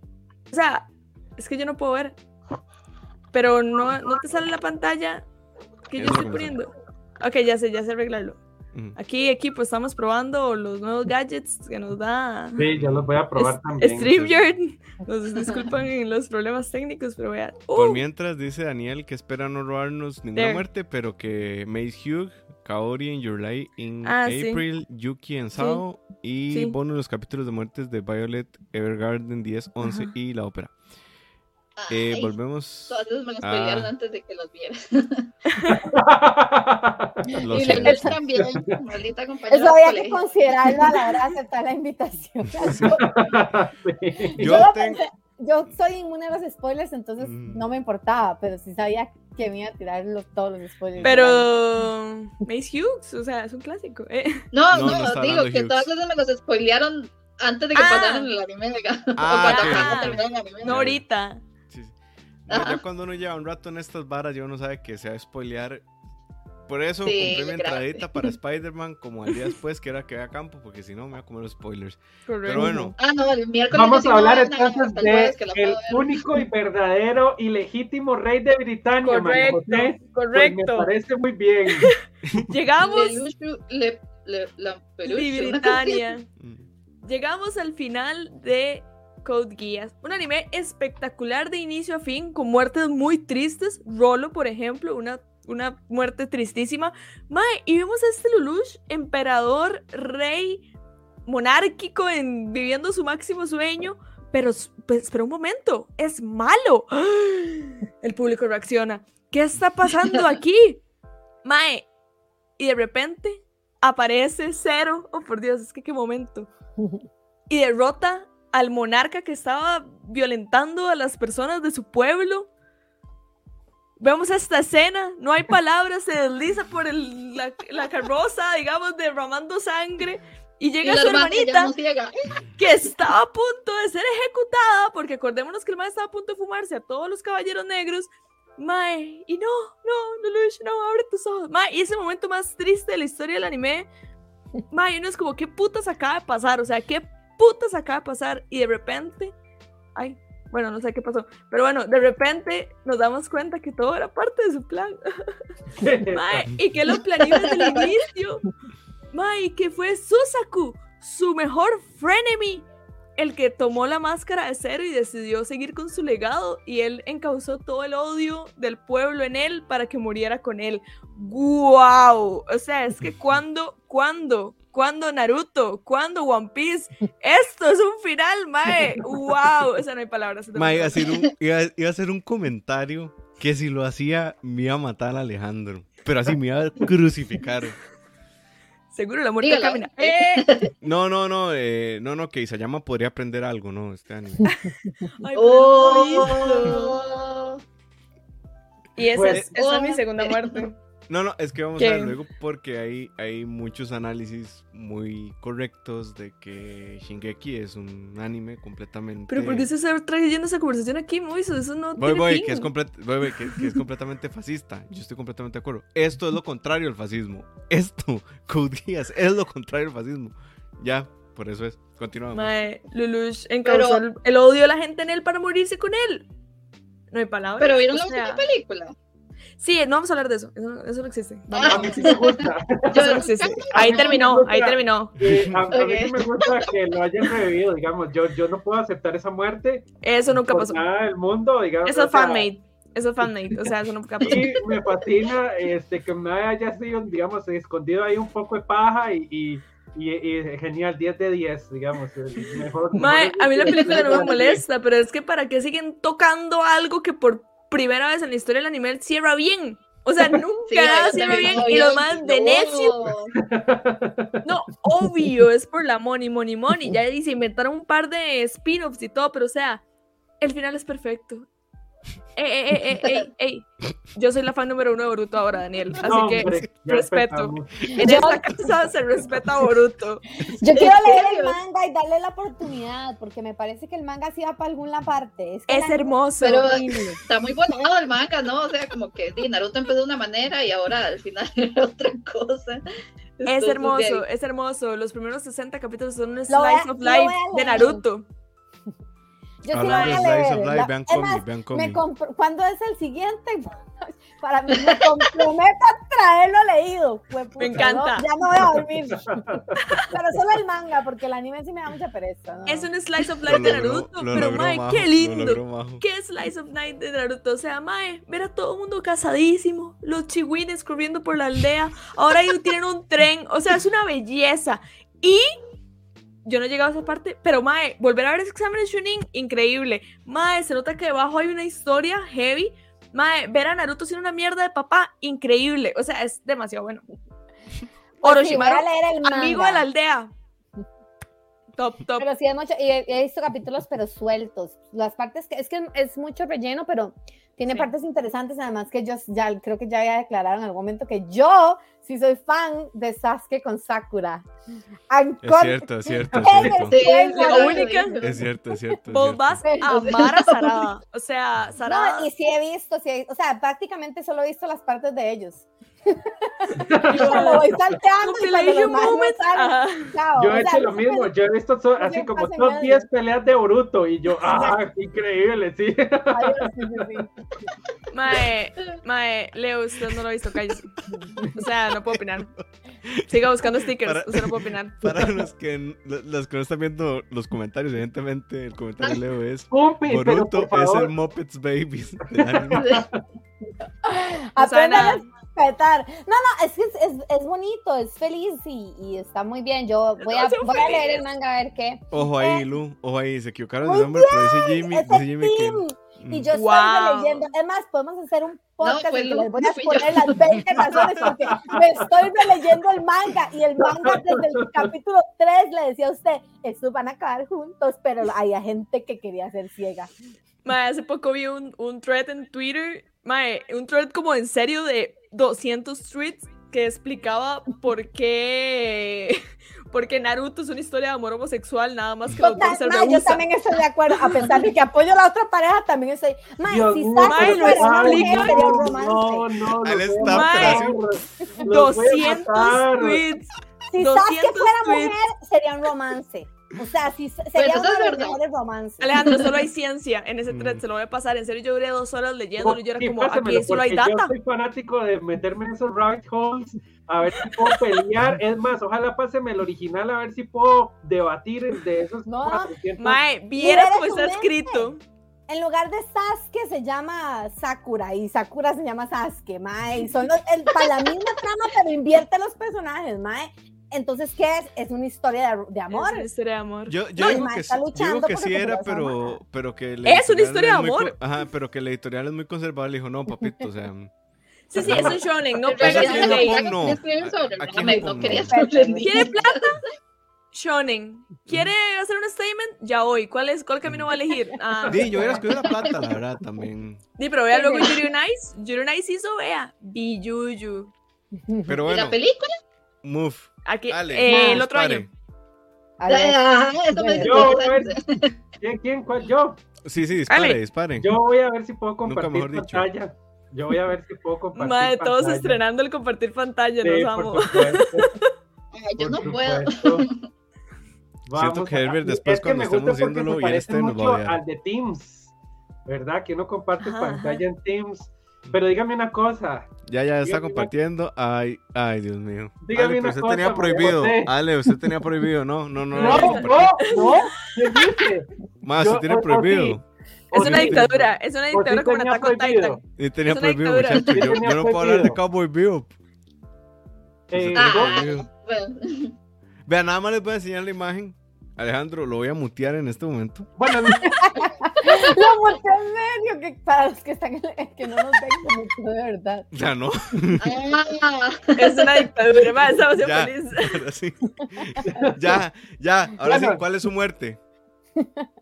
O sea, es que yo no puedo ver. Pero no, no te sale la pantalla que yo estoy poniendo. Ok, ya sé, ya sé arreglarlo. Aquí, equipo, estamos probando los nuevos gadgets que nos da. Sí, ya los voy a probar también. StreamYard. Nos disculpan en los problemas técnicos, pero voy a. Por ¡Uh! mientras dice Daniel que espera no robarnos ninguna muerte, pero que Mace Hugh, Kaori en Your Light in ah, April, Yuki en Sao y sí. bono los capítulos de muertes de Violet, Evergarden 10, 11 y la ópera. Eh, volvemos. Todas esas me las pelearon antes de que los vieras. y le también, maldita compañera. Eso había que considerarlo a la hora de aceptar la invitación. Yo, yo, soy inmune a los spoilers, entonces mm. no me importaba, pero sí sabía que me iba a tirar los, todos los spoilers. Pero Mace Hughes, o sea, es un clásico. ¿eh? No, no, no digo que todas esas me los spoilearon antes de que ah. pasaran el anime. Ah, o cuando el anime. No ahorita ya cuando uno lleva un rato en estas varas, ya uno sabe que se va a spoilear. Por eso compré mi entradita para Spider-Man como al día después, que era que vea campo, porque si no me voy a comer los spoilers. Pero bueno. Ah, no, el miércoles Vamos a hablar entonces de el único y verdadero y legítimo rey de Britania, correcto, Pues correcto. me parece muy bien. Llegamos. Le, le, la Britania. Llegamos al final de Code Geass. Un anime espectacular de inicio a fin, con muertes muy tristes. Rolo, por ejemplo, una, una muerte tristísima. Mae, y vemos a este Lelouch, emperador, rey, monárquico, en, viviendo su máximo sueño. Pero, pues, espera un momento, es malo. El público reacciona. ¿Qué está pasando aquí? Mae. Y de repente aparece Cero. Oh, por Dios, es que qué momento. Y derrota al monarca que estaba violentando a las personas de su pueblo. Vemos esta escena, no hay palabras, se desliza por la, carroza, digamos, derramando sangre. y llega su hermanita que estaba a punto de ser ejecutada, porque acordémonos que el mae estaba a punto de fumarse a todos los caballeros negros. Mae, y no, no, no, no, abre tus ojos. Mae, y ese momento más triste de la historia del anime, mae, uno es como, ¿qué putas acaba de pasar? O sea, ¿qué putas acaba de pasar? Y de repente, ay, bueno, no sé qué pasó, pero bueno, de repente nos damos cuenta que todo era parte de su plan. mae, y que lo planeó desde el inicio. Mae, que fue Susaku, su mejor frenemy, el que tomó la máscara de cero y decidió seguir con su legado y él encausó todo el odio del pueblo en él para que muriera con él. ¡Guau! O sea, es que cuando, cuando, cuando Naruto, cuando One Piece, esto es un final, mae. ¡Wow! Esa no hay palabras. Mae, iba a, hacer un, iba, a hacer un comentario que si lo hacía me iba a matar a Alejandro. Pero así me iba a crucificar. Seguro la muerte camina. ¡Eh! No, no, no, eh, no, no, que Isayama podría aprender algo, ¿no? Este anime. Ay, oh. Y esa, pues, es, esa es mi segunda muerte. No, no, es que vamos a ver luego porque hay, hay muchos análisis muy correctos de que Shingeki es un anime completamente. Pero ¿por qué se está trayendo esa conversación aquí, Moiso? Eso no. Voy, tiene voy, fin. Que, es voy, que, que, es completamente fascista. Yo estoy completamente de acuerdo. Esto es lo contrario al fascismo. Esto, Cudías, es lo contrario al fascismo. Ya, por eso es. Continuamos. Mae, Lulush encausó el, el, odio de la gente en él para morirse con él. No hay palabras. Pero vieron la última película. Sí, no vamos a hablar de eso. Eso, eso no existe. a mí sí me gusta. Eso no existe. Ahí terminó, ahí terminó. a, a mí sí me gusta que lo hayan revivido, digamos. Yo, yo no puedo aceptar esa muerte. Eso nunca por pasó. Nada del mundo, digamos. Eso es fanmade. Eso es fanmade. O sea, eso nunca pasó. Y me fascina este, que me haya sido, digamos, escondido ahí un poco de paja y, y y, y, genial, 10 de 10, digamos. Mejor, Mae, a mí la película no me molesta, pero es que para qué siguen tocando algo que por primera vez en la historia del anime cierra bien. O sea, nunca sí, nada cierra bien y lo más de necio. No, obvio, es por la money, money, money. Ya se inventaron un par de spin-offs y todo, pero o sea, el final es perfecto. Ey, ey, ey, ey, ey, Yo soy la fan número uno de Boruto ahora, Daniel. Así no, que hombre, respeto. En esta casa se respeta a Boruto. Yo quiero leer el manga y darle la oportunidad, porque me parece que el manga sí va para alguna parte. Es, que es hermoso. Pero está muy bueno el manga, ¿no? O sea, como que sí, Naruto empezó de una manera y ahora al final era otra cosa. Es hermoso, es hermoso. Los primeros 60 capítulos son un slice of life de Naruto. Yo sí lo voy a leer. vean cómic, vean cómic. ¿Cuándo es el siguiente? Para mí me comprometo a traerlo leído. Pues, me encanta. No, ya no voy a dormir. pero solo el manga, porque el anime sí me da mucha pereza. ¿no? Es un slice of life de Naruto. Lo pero, mae, qué lindo. Qué slice of life de Naruto. O sea, mae, ver a todo el mundo casadísimo. Los chihuines corriendo por la aldea. Ahora ellos tienen un tren. O sea, es una belleza. Y yo no he llegado a esa parte, pero Mae, volver a ver ese examen de Shunin, increíble. Mae, se nota que debajo hay una historia heavy. Mae, ver a Naruto siendo una mierda de papá, increíble. O sea, es demasiado bueno. Orochimaru, amigo de la aldea. Top, top. Pero sí, es mucho, y he, he, visto capítulos, pero sueltos. Las partes que es que es mucho relleno, pero tiene sí. partes interesantes. Además, que yo ya creo que ya había declarado en algún momento que yo sí soy fan de Sasuke con Sakura. Es cierto, es cierto. Es cierto. Sí, es la única. Es cierto, es cierto. Vos vas a amar a Sarada. O sea, Sarada. No, y sí he visto, sí he, o sea, prácticamente solo he visto las partes de ellos. Lo voy salteando y los moment. Chao. Yo he hecho lo mismo, yo he visto so, así como top 10 peleas de Boruto y yo, ah, increíble, sí. Ay, sí, sí, sí. Mae, mae, Leo, usted no lo ha visto, cállese. O sea, no puedo opinar. Siga buscando stickers, para, usted no puede opinar. Para los que, los que no están viendo los comentarios, evidentemente el comentario de Leo es Boruto es el Muppets Babies. Aprendan a respetar. No, no, es que es, es, es, bonito, es feliz y, y, está muy bien. Yo voy a, voy a leer el manga a ver qué. Ojo ahí, eh, Lu, ojo ahí, se equivocaron de nombre, pero dice Jimmy, dice Jimmy que... Y yo wow. estoy releyendo, es más, podemos hacer un podcast no, pues, les voy a poner las 20 razones porque me estoy releyendo el manga y el manga desde el capítulo 3 le decía a usted, estos van a acabar juntos, pero hay gente que quería ser ciega. Mae, hace poco vi un, un thread en Twitter, mae, un thread como en serio de 200 tweets que explicaba por qué porque Naruto es una historia de amor homosexual, nada más que los Total, dos se yo también estoy de acuerdo, a pesar de que apoyo a la otra pareja, también estoy. Ma, Dios si no, sería un romance. No, no, los voy a 200 matar. tweets. Si 200 Sasuke fuera tweets. mujer, sería un romance. O sea, si sería eso uno es de los mejores romances. Alejandro, solo hay ciencia en ese thread, Mm. se lo voy a pasar. En serio, yo duré dos horas leyéndolo y yo era Sí, como, pásamelo, aquí solo hay data. Yo soy fanático de meterme en esos rabbit holes, a ver si puedo pelear. Es más, ojalá páseme el original, a ver si puedo debatir de esos No, 400. Mae, vieras cómo está escrito. En lugar de Sasuke se llama Sakura y Sakura se llama Sasuke, mae. Y son los, el, para la misma trama, pero invierte los personajes, mae. Entonces, ¿qué es? Es una historia de, de amor. Es una historia de amor. Yo, yo No, y digo que, está sí- yo digo luchando que sí era, pero, pero que... la Es una historia de amor. Ajá, pero que la editorial es muy conservadora. Le dijo, no, papito, o sea... Sí, sí, es un shonen, no pegas en la ley. no, no, quería ¿Quiere plata? Shonen. ¿Quiere hacer un statement? Ya hoy. ¿Cuál es? ¿Cuál camino va a elegir? Ah, Di, yo hubiera escogido la plata, la verdad, también. Di, pero vea luego Yuri on Ice. Yuri on Ice hizo, vea. Biyuyu. Pero ¿Y bueno, la película? Move. Aquí, eh, el otro año. A ver, eso me dice Yo, dos a ver, años. ¿quién, quién, cuál? Yo. Sí, sí, dispare, dispare. Yo voy a ver si puedo Nunca compartir mejor dicho. pantalla. Yo voy a ver si puedo compartir Madre, todos pantalla. estrenando el compartir pantalla, Sí, nos amo. Ay, yo por no puedo. supuesto. Siento Vamos que Herbert después es que cuando me estemos gusta porque haciéndolo y él esté nos va a al de Teams, ¿verdad? Que uno comparte Ajá, pantalla en Teams. Pero dígame una cosa, Ya, ya está Dígame una- compartiendo. Ay, ay, Dios mío. Dígame Ale, pero una usted cosa, tenía prohibido. José. Ale, usted tenía prohibido. No, no, no. no, no, no, no, ¿qué dice? Más, usted tiene prohibido. Es una dictadura, es una dictadura como prohibido. Titan. Y tenía Es una prohibido, dictadura. muchachos. Yo, no puedo hablar de. Cowboy Bebop. Eh, Ah. Bueno, Vean, nada más les voy a enseñar la imagen. Alejandro, lo voy a mutear en este momento. bueno, Lo monté en medio, que para los que están en- que no nos ven, monté de verdad. Ya no. ah, Es una dictadura, más estamos Ya. sí. Ya, ya. Ahora sí. ¿cuál es su muerte?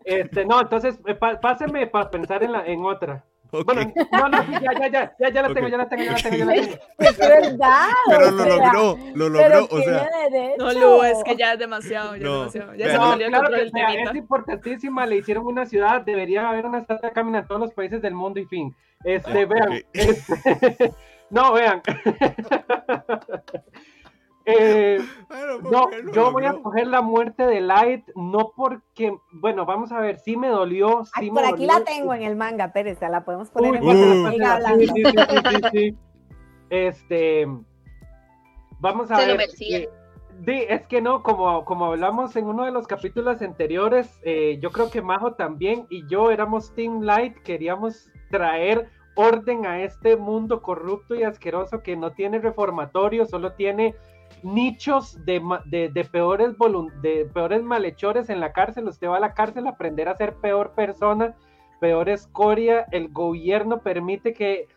este, no, entonces eh, páseme para pensar en, la, en otra. Bueno, no, no, ya, ya, ya, ya, ya la tengo, ya la tengo, ya la tengo, ya la tengo. Es verdad. Pero lo logró, lo logró. O sea. No, Lu, es que ya es demasiado, ya No, es demasiado. Ya se salió el claro control del temita. es importantísima, le hicieron una ciudad, debería haber una estatua camina en todos los países del mundo y fin. Este, Ah, vean, este, no, vean. Eh, bueno, no, yo voy a coger la muerte de Light, no porque, bueno, vamos a ver, sí me dolió, sí Ay, me por aquí dolió. la tengo en el manga, Pérez, la podemos poner Uy, en Uh. hablando. Sí, sí, sí, sí, sí. Este, vamos a Se ver. eh, di- es que no, como, como hablamos en uno de los capítulos anteriores, eh, yo creo que Majo también y yo éramos Team Light, queríamos traer orden a este mundo corrupto y asqueroso que no tiene reformatorio, solo tiene nichos de, de, de peores de peores malhechores en la cárcel. Usted va a la cárcel a aprender a ser peor persona, peor escoria. El gobierno permite que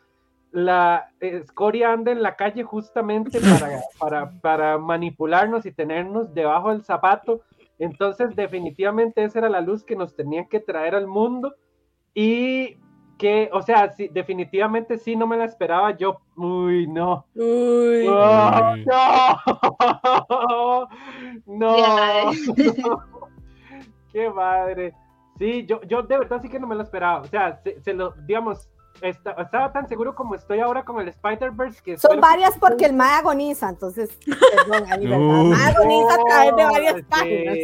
la escoria ande en la calle justamente para, para, para manipularnos y tenernos debajo del zapato. Entonces, definitivamente esa era la luz que nos tenía que traer al mundo. Y que, o sea, sí, definitivamente sí, no me la esperaba. Yo, uy, no. Uy. ¡Oh, Uy. no, no, qué madre. Sí, yo, yo de verdad sí que no me lo esperaba. O sea, se, se lo, digamos, esta- estaba tan seguro como estoy ahora con el Spider-Verse que Son que- varias porque el MAE agoniza, entonces, perdón, ahí, ¿verdad? Uh. MAE agoniza a través de varias Oh, páginas.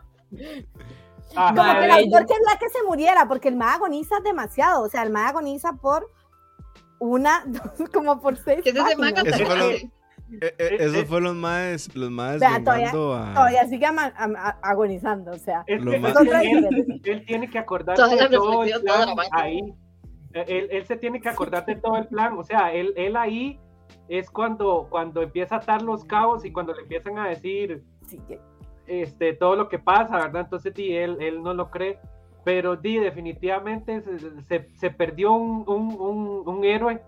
Ajá, Como que el autor quería que se muriera, porque el MAE agoniza demasiado. O sea, el MAE agoniza por una, como por seis ¿Qué es ese manga páginas. Eso fue lo- tan Eh, eh, esos fueron los más, los más Vea, todavía- vengando a... Todavía sigue ama- am- a- agonizando, o sea. Es que más- él, él- tiene que acordarse de todo el toda plan ahí. Él, él se tiene que acordar de todo el plan. O sea, él, él ahí es cuando, cuando empieza a atar los cabos y cuando le empiezan a decir Sí, que- este, todo lo que pasa, ¿verdad? Entonces, di, él, él no lo cree. Pero di, definitivamente se, se- perdió un, un, un, héroe,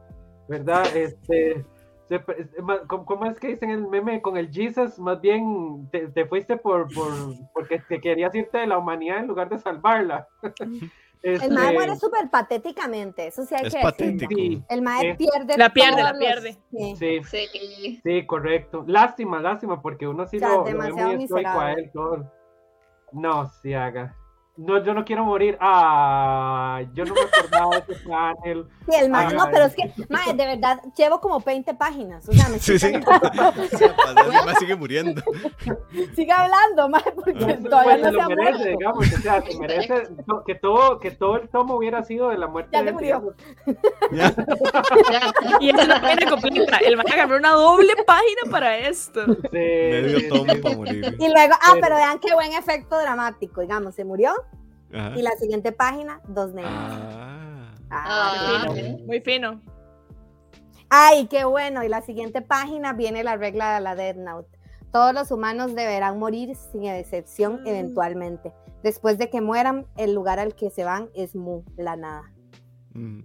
¿verdad? Este, se per- ma- ¿cómo, cómo es que dicen el meme con el Jesus? Más bien te, te fuiste por, por porque te querías irte de la humanidad en lugar de salvarla. El mae muere súper patéticamente, eso sí hay es que patético. El mae pierde La pierde, la los- pierde. sí. Sí, Sí. sí, correcto. Lástima, lástima, porque uno sí O sea, lo, lo ve demasiado muy estoico a él. Todo. No, sí haga. No, yo no quiero morir. Ah, yo no me acordaba de ese panel. Sí, el mae, no, Ay. pero es que, mae, de verdad, llevo como 20 páginas, o sea, me Sí, sí. mae sigue muriendo. sigue hablando, mae, porque Pues todavía se no se ha merece, muerto. digamos, o sea, se merece que todo, que todo el tomo hubiera sido de la muerte Ya se murió. Ya. Y es una página completa. El man agarró una doble página para esto. Sí, Medio tomo para morir. Y luego, ah, Pero- pero vean qué buen efecto dramático, digamos, se murió Ajá. y la siguiente página, dos negros. Ah. Ah, Ah, Muy fino, ok. muy fino. Ay, qué bueno. Y la siguiente página viene la regla de la Death Note. Todos los humanos deberán morir sin excepción Mm. eventualmente. Después de que mueran, el lugar al que se van es Mu, la nada. Mm.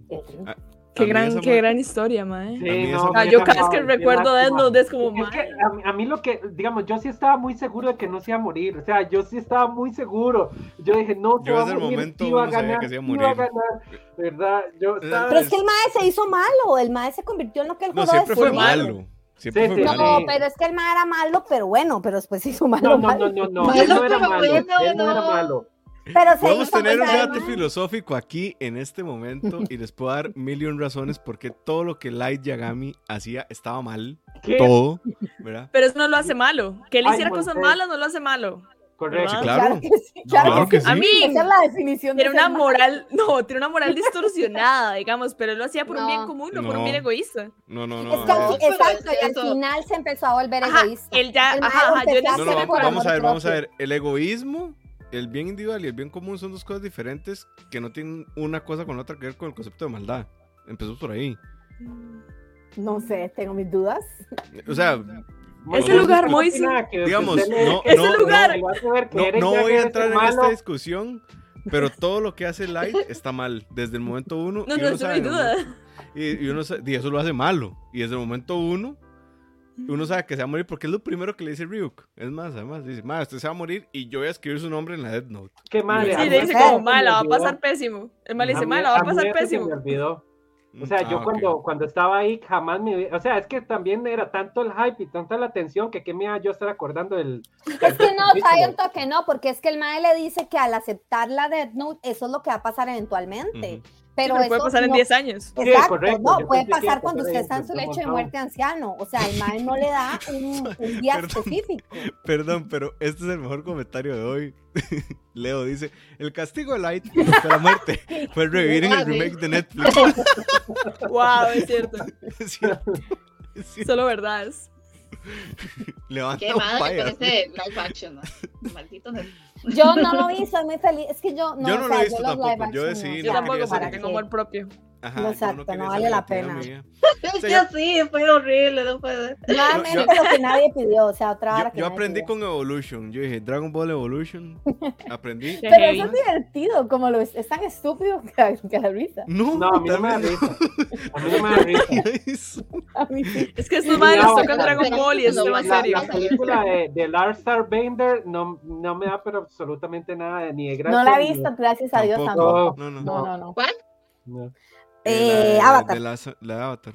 Eh, Qué gran, qué gran historia, mae. Sí, no, Ah, yo cada vez que recuerdo Death Note es como, Es que a, mí- a mí lo que, digamos, yo sí estaba muy seguro de que no se iba a morir. O sea, yo sí estaba muy seguro. Yo dije, no, se Yo va a el morir, momento va a ganar, que se iba a sí va a morir. ganar. ¿Verdad? Yo estaba... Pero es que el mae se hizo malo. El mae se convirtió en lo que el No, jodó siempre fue después. malo. Siempre Sí, fue sí, malo. No, pero es que el mae era malo, pero bueno, pero después se hizo malo. No, no, malo. no, no, no. Malo, Él no era pero malo. bueno, Él no era no. malo. Pero Podemos tener un debate filosófico aquí en este momento y les puedo dar mil y un razones porque todo lo que Light Yagami hacía estaba mal. ¿Qué? Todo, ¿verdad? Pero eso no lo hace malo. Que él Ay, hiciera cosas malas no lo hace malo. Correcto. Sí, claro. Claro que sí. Claro, Claro que sí. A mí Esa es la definición de tiene ser una moral, no, tiene una moral distorsionada, digamos, pero él lo hacía por un No. bien común, no por No. un bien egoísta. No, no, no. Es que al exacto, al final se empezó a volver Ajá, egoísta. él ya, El ajá, ajá, yo No, no, por vamos a ver, vamos a ver. El egoísmo, el bien individual y el bien común son dos cosas diferentes que no tienen una cosa con la otra que ver con el concepto de maldad. Empezó por ahí. No sé, tengo mis dudas. O sea, Ese no, lugar, no, Moisés. digamos, no, Ese no, lugar. no, no voy a entrar en esta discusión, pero todo lo que hace Light está mal desde el momento uno. No, y no, uno eso no sabe hay duda. Y, y uno y eso lo hace malo. Y desde el momento uno, uno sabe que se va a morir porque es lo primero que le dice Ryuk. Es más, además, dice, ma, usted se va a morir y yo voy a escribir su nombre en la Death Note. Qué mal. Sí, le dice se como, me mal, la va a pasar pésimo. El mal dice, A mí- mal, la va a pasar pésimo. me olvidó. O sea, Ah, yo ok. cuando, cuando estaba ahí jamás me... O sea, es que también era tanto el hype y tanta la atención que qué me iba yo a estar acordando del... Es que no, sabe un toque no, porque es que el mae le dice que al aceptar la Death Note, eso es lo que va a pasar eventualmente. Pero, Pero eso puede pasar en no- 10 años. Sí, Exacto, correcto, no, puede pasar cuando usted en- está en su en lecho de muerte anciano. O sea, el mae no le da un, un día Perdón. específico. Perdón, pero este es el mejor comentario de hoy. Leo dice, el castigo de Light de la muerte fue revivir en el remake de Netflix. Wow, es cierto. Es cierto. Es cierto. Solo verdades. Levanta Qué madre con ese live action. ¿no? Maldito. Net- Yo no lo vi, soy muy feliz. Es que yo no, Yo no o lo he visto los tampoco, live yo decidí Yo no quería saber. tengo amor propio. Ajá, yo Exacto, no vale la pena. Es sea, que yo- sí, fue horrible, no puede ser. Nuevamente yo- lo que nadie pidió, o sea, otra Yo, que yo aprendí pidió. con Evolution. Yo dije, Dragon Ball Evolution. Aprendí. Pero eso es divertido, como lo es, es tan estúpido que, que la risa. No, No, a mí no me da risa. A mí no me da risa. Sí. Es que estos madres No, tocan Dragon Ball y es tema la- serio. La película de, de Lars Bender no, no me da pero absolutamente nada de- ni de gracia. No la he visto, gracias a Dios Tampoco. No, no. No, no, no. ¿Cuál? no. Eh, la, Avatar. de la, la de Avatar.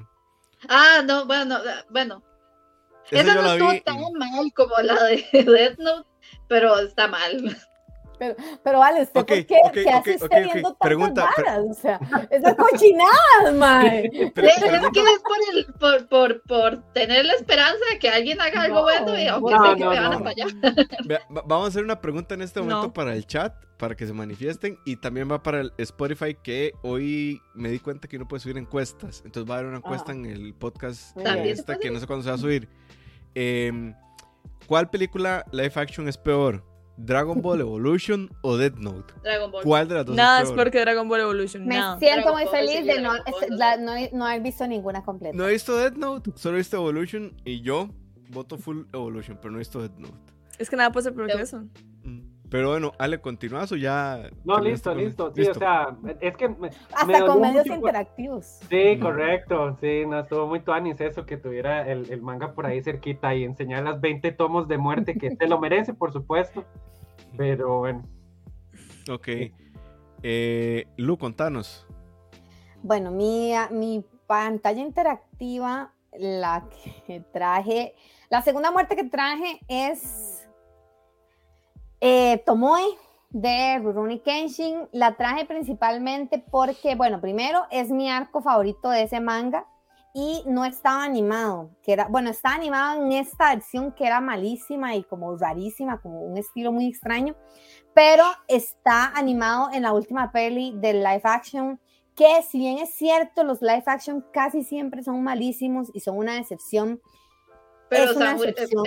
Ah, no, bueno, eh, bueno. Esa no estuvo vi. tan mal como la de Death Note, pero está mal. Pero vale, ¿usted Ok, por qué, ok, qué ok, hace usted ok, ok. viendo tantas Pregunta, pre- varas? O sea, esas cochinadas, mae. Pero- es que es por, el, por, por, por tener la esperanza de que alguien haga algo No, bueno y aunque no, sé que no, me van no. a fallar. Vea, va- vamos a hacer una pregunta en este momento No. para el chat, para que se manifiesten, y también va para el Spotify, que hoy me di cuenta que no puede subir encuestas. Entonces va a haber una encuesta Ah. en el podcast eh, esta, que no sé cuándo se va a subir. Em, ¿Cuál película live action es peor? ¿Dragon Ball Evolution o Death Note? Dragon Ball. ¿Cuál de las dos Nada es peor? porque Dragon Ball Evolution. Me Nada. siento Dragon muy Ball, feliz de no, es- no la- no, no haber visto ninguna completa. No he visto Death Note, solo he visto Evolution y yo voto full Evolution, pero no he visto Death Note. Es que nada puede ser peor que eso. Pero bueno, Ale, ¿continúas o ya? No, listo, con- listo. Sí, o sea, es que me, Hasta con medios mucho por- interactivos. Sí, Mm. correcto. Sí, no, estuvo muy tuanis eso, que tuviera el, el manga por ahí cerquita y enseñar las 20 tomos de muerte, que se lo merece, por supuesto. Pero bueno. Ok. Eh, Lu, contanos. Bueno, mi, mi pantalla interactiva, la que traje, la segunda muerte que traje es eh, Tomoe de Rurouni Kenshin. La traje principalmente porque, bueno, primero es mi arco favorito de ese manga y no estaba animado, que era, bueno, estaba animado en esta versión que era malísima y como rarísima, como un estilo muy extraño, pero está animado en la última peli del live action, que si bien es cierto, los live action casi siempre son malísimos y son una decepción. Pero es una excepción.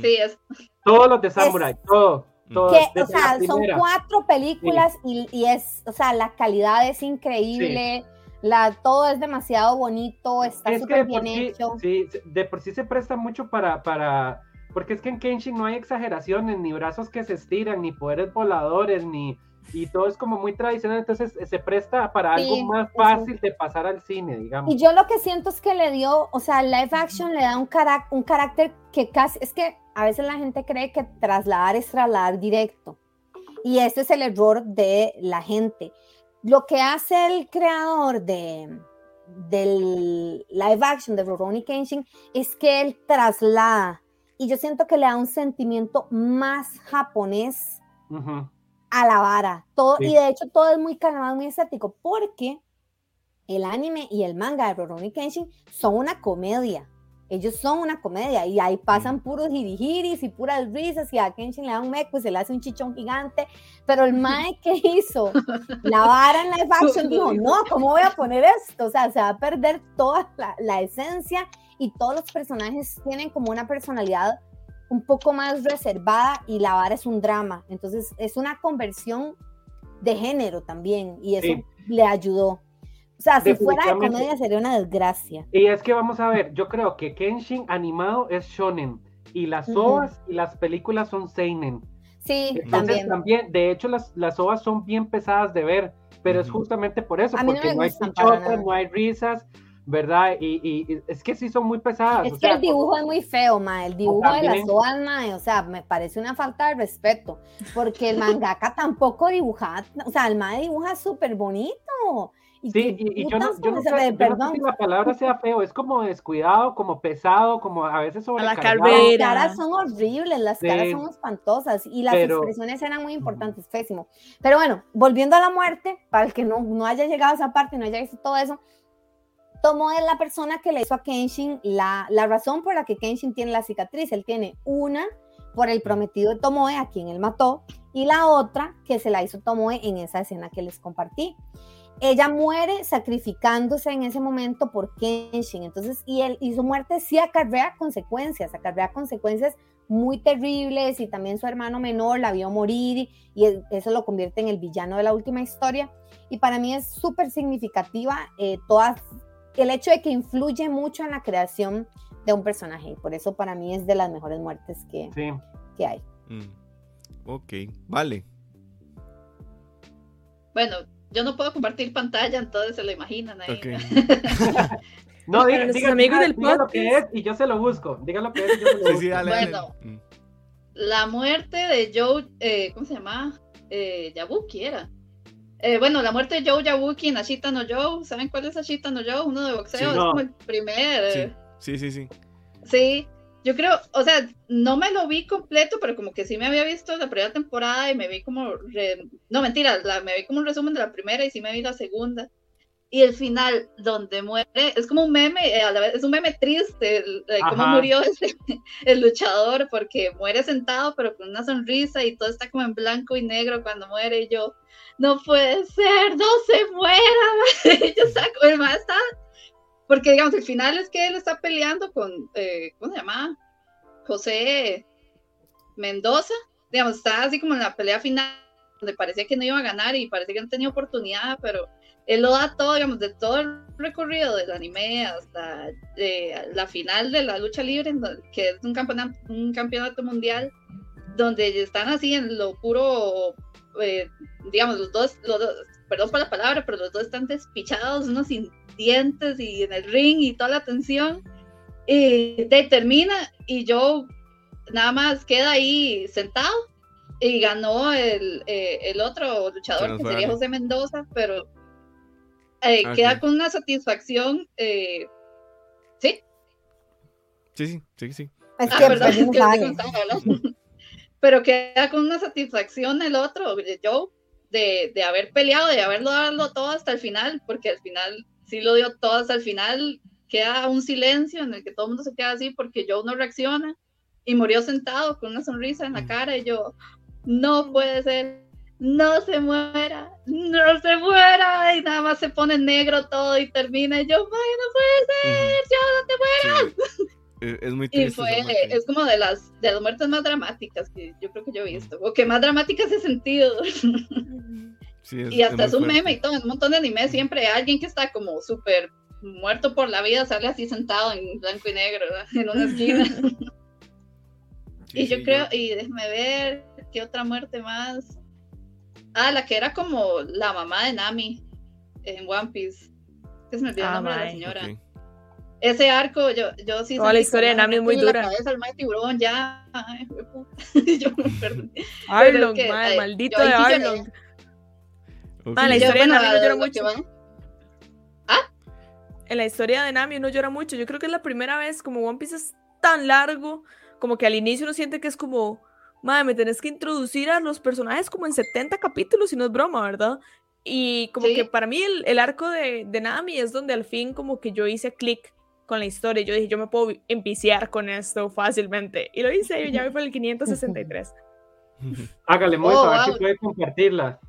Sí, es. Todos los de Samurai, todo. o sea, son cuatro películas y, y, es, o sea, la calidad es increíble. La, todo es demasiado bonito, está súper bien hecho. Sí, de por sí se presta mucho para, para, porque es que en Kenshin no hay exageraciones, ni brazos que se estiran, ni poderes voladores, ni, y todo es como muy tradicional, entonces se presta para algo más fácil de pasar al cine, digamos. Y yo lo que siento es que le dio, o sea, live action le da un, un carácter que casi, es que a veces la gente cree que trasladar es trasladar directo. Y ese es el error de la gente lo que hace el creador de, del live action de Rurouni Kenshin es que él traslada y yo siento que le da un sentimiento más japonés a la vara. Todo, Y de hecho todo es muy calmado, muy estético, porque el anime y el manga de Rurouni Kenshin son una comedia. Ellos son una comedia y ahí pasan puros jirijiris y puras risas y a Kenshin le da un meco y se le hace un chichón gigante, pero el mae que hizo la vara en live action dijo, no, ¿cómo voy a poner esto? O sea, se va a perder toda la, la esencia y todos los personajes tienen como una personalidad un poco más reservada y la vara es un drama, entonces es una conversión de género también y eso le ayudó. O sea, si fuera de comedia sería una desgracia. Y es que vamos a ver, yo creo que Kenshin animado es shonen y las ovas y las películas son seinen. Sí, también. también. De hecho, las, las ovas son bien pesadas de ver, pero es justamente por eso, porque no, hay chichotas, no hay risas, ¿verdad? Y, y, es que sí son muy pesadas. Es que el dibujo es muy feo, ma. El dibujo de las ovas, ma, o sea, me parece una falta de respeto, porque el mangaka tampoco dibuja, o sea, el ma dibuja súper bonito. Sí, y, yo, no, yo, no sé, si la palabra sea feo, es como descuidado, como pesado, como a veces sobre la Las caras son horribles, las caras son espantosas y las expresiones eran muy importantes, pésimo. Pero bueno, volviendo a la muerte, para el que no, no haya llegado a esa parte, no haya visto todo eso, Tomo es la persona que le hizo a Kenshin la, la razón por la que Kenshin tiene la cicatriz. Él tiene una por el prometido de Tomoe, a quien él mató, y la otra que se la hizo Tomoe en esa escena que les compartí ella muere sacrificándose en ese momento por Kenshin. Entonces, y, él, y su muerte sí acarrea consecuencias, acarrea consecuencias muy terribles y también su hermano menor la vio morir y, eso lo convierte en el villano de la última historia. Y para mí es súper significativa eh, el hecho de que influye mucho en la creación de un personaje. Y por eso para mí es de las mejores muertes que, que hay. Mm. Ok, vale. Bueno, yo no puedo compartir pantalla, entonces se lo imaginan ahí. no, diga, diga, amigos del diga lo que es y yo se lo busco. Diga lo que es y yo se lo busco. bueno, mm. la muerte de Joe, eh, ¿cómo se llama? Eh, Yabuki era. Eh, bueno, la muerte de Joe Yabuki en Ashita no Joe. ¿Saben cuál es Ashita no Joe? Uno de boxeo. Es como el primer. Sí, sí, sí. Sí, yo creo, o sea, no me lo vi completo, pero como que sí me había visto la primera temporada y me vi como, no mentira, me vi como un resumen de la primera y sí me vi la segunda. Y el final, donde muere, es como un meme, eh, a la vez, es un meme triste, cómo murió el luchador, porque muere sentado, pero con una sonrisa y todo está como en blanco y negro cuando muere. Y yo, no puede ser, no se muera. yo saco, el más está porque, digamos, el final es que él está peleando con, eh, ¿cómo se llama? José Mendoza. Digamos, está así como en la pelea final, donde parecía que no iba a ganar y parecía que no tenía oportunidad, pero él lo da todo, digamos, de todo el recorrido del anime hasta eh, la final de la lucha libre, que es un campeonato, un campeonato mundial, donde están así en lo puro, eh, digamos, los dos, los dos, perdón por la palabra, pero los dos están despichados, uno sin dientes y en el ring y toda la tensión. Y termina y yo nada más queda ahí sentado y ganó el, eh, el otro luchador, que sería José Mendoza, pero eh, ah, queda con una satisfacción, eh, ¿sí? Sí, sí, sí, sí. Es ah, que, verdad, es que pero queda con una satisfacción el otro, Joe, de, de haber peleado, de haberlo dado todo hasta el final, porque al final sí lo dio todo hasta el final, queda un silencio en el que todo el mundo se queda así porque Joe no reacciona y murió sentado con una sonrisa en la mm. cara y yo, no puede ser, no se muera, no se muera, y nada más se pone negro todo y termina, y yo, no puede ser, yo no te mueras. E, es muy triste. Y fue, es como de las, de las muertes más dramáticas que yo creo que yo he visto, o que más dramáticas he sentido. Y hasta es, un meme y todo, en un montón de anime siempre hay alguien que está como súper muerto por la vida, sale así sentado en blanco y negro, en una esquina. y yo creo, y déjeme ver, ¿qué otra muerte más? Ah, la que era como la mamá de Nami en One Piece. Que se me olvidó el ah, nombre de la señora. Ese arco, yo, yo sí. la historia de Nami es muy dura. La cabeza al tiburón, ya. yo me perdí. Arlong, maldito de Arlong. Ah, la historia de Nami no llora mucho. ¿Ah? En la historia de Nami no llora mucho. Yo creo que es la primera vez, como One Piece es tan largo, como que al inicio uno siente que es como madre, me tenés que introducir a los personajes como en 70 capítulos, y no es broma, ¿verdad? Y como que para mí el, arco de, de, Nami es donde al fin como que yo hice clic con la historia. Yo dije, yo me puedo empiciar con esto fácilmente. Y lo hice, y ya me fue el 563. Hágale, oh, a ver si puede compartirla.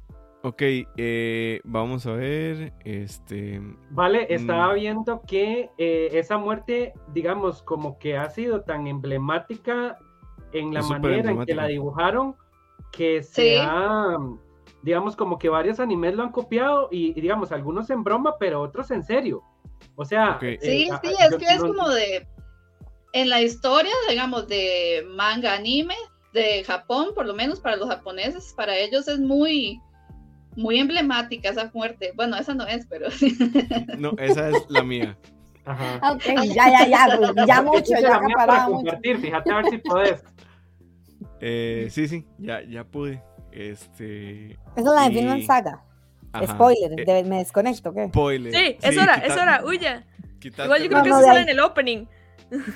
Ok, eh, vamos a ver, este... Vale, estaba mm. viendo que eh, esa muerte, digamos, como que ha sido tan emblemática en la manera en que la dibujaron, que se ha, digamos, como que varios animes lo han copiado y, digamos, algunos en broma, pero otros en serio. O sea... Eh, sí, sí, es que es como de... En la historia, digamos, de manga anime de Japón, por lo menos para los japoneses, para ellos es muy muy emblemática esa muerte. Bueno, esa no es, pero. No, esa es la mía. Ajá. Ok, ya, ya, ya, ya mucho, ya para compartir, fíjate a ver si podés. Eh, sí, sí, ya, ya pude. Este. Esa es la de Vinland Saga. Spoiler, eh, ¿me desconecto qué? Spoiler. Sí, es hora, es hora, huya. Igual yo creo que eso sale en el opening.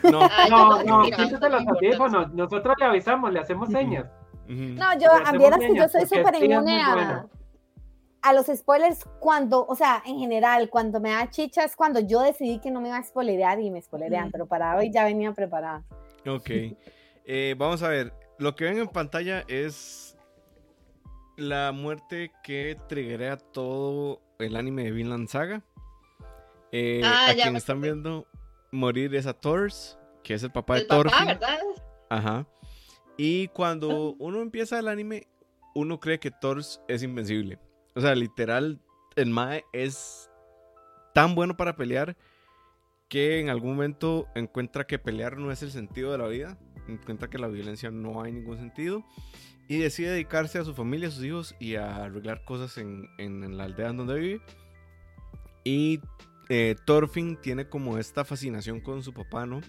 No, no, no, quítate los audífonos. Nosotros le avisamos, le hacemos señas. No, yo, vieras que yo soy súper inmune a, a los spoilers cuando, o sea, en general, cuando me da chicha es cuando yo decidí que no me iba a spoilerear y me spoilerean, pero para hoy ya venía preparada. Ok. Eh, vamos a ver, lo que ven en pantalla es la muerte que triggerea todo el anime de Vinland Saga. Eh, ah, a quien están viendo morir es a Thors, que es el papá de Thor. Ajá. Y cuando ah. uno empieza el anime, uno cree que Thors es invencible. O sea, literal, el Mae es tan bueno para pelear que en algún momento encuentra que pelear no es el sentido de la vida, encuentra que la violencia no hay ningún sentido y decide dedicarse a su familia, a sus hijos y a arreglar cosas en, la aldea donde vive. Y eh, Thorfinn tiene como esta fascinación con su papá, ¿no?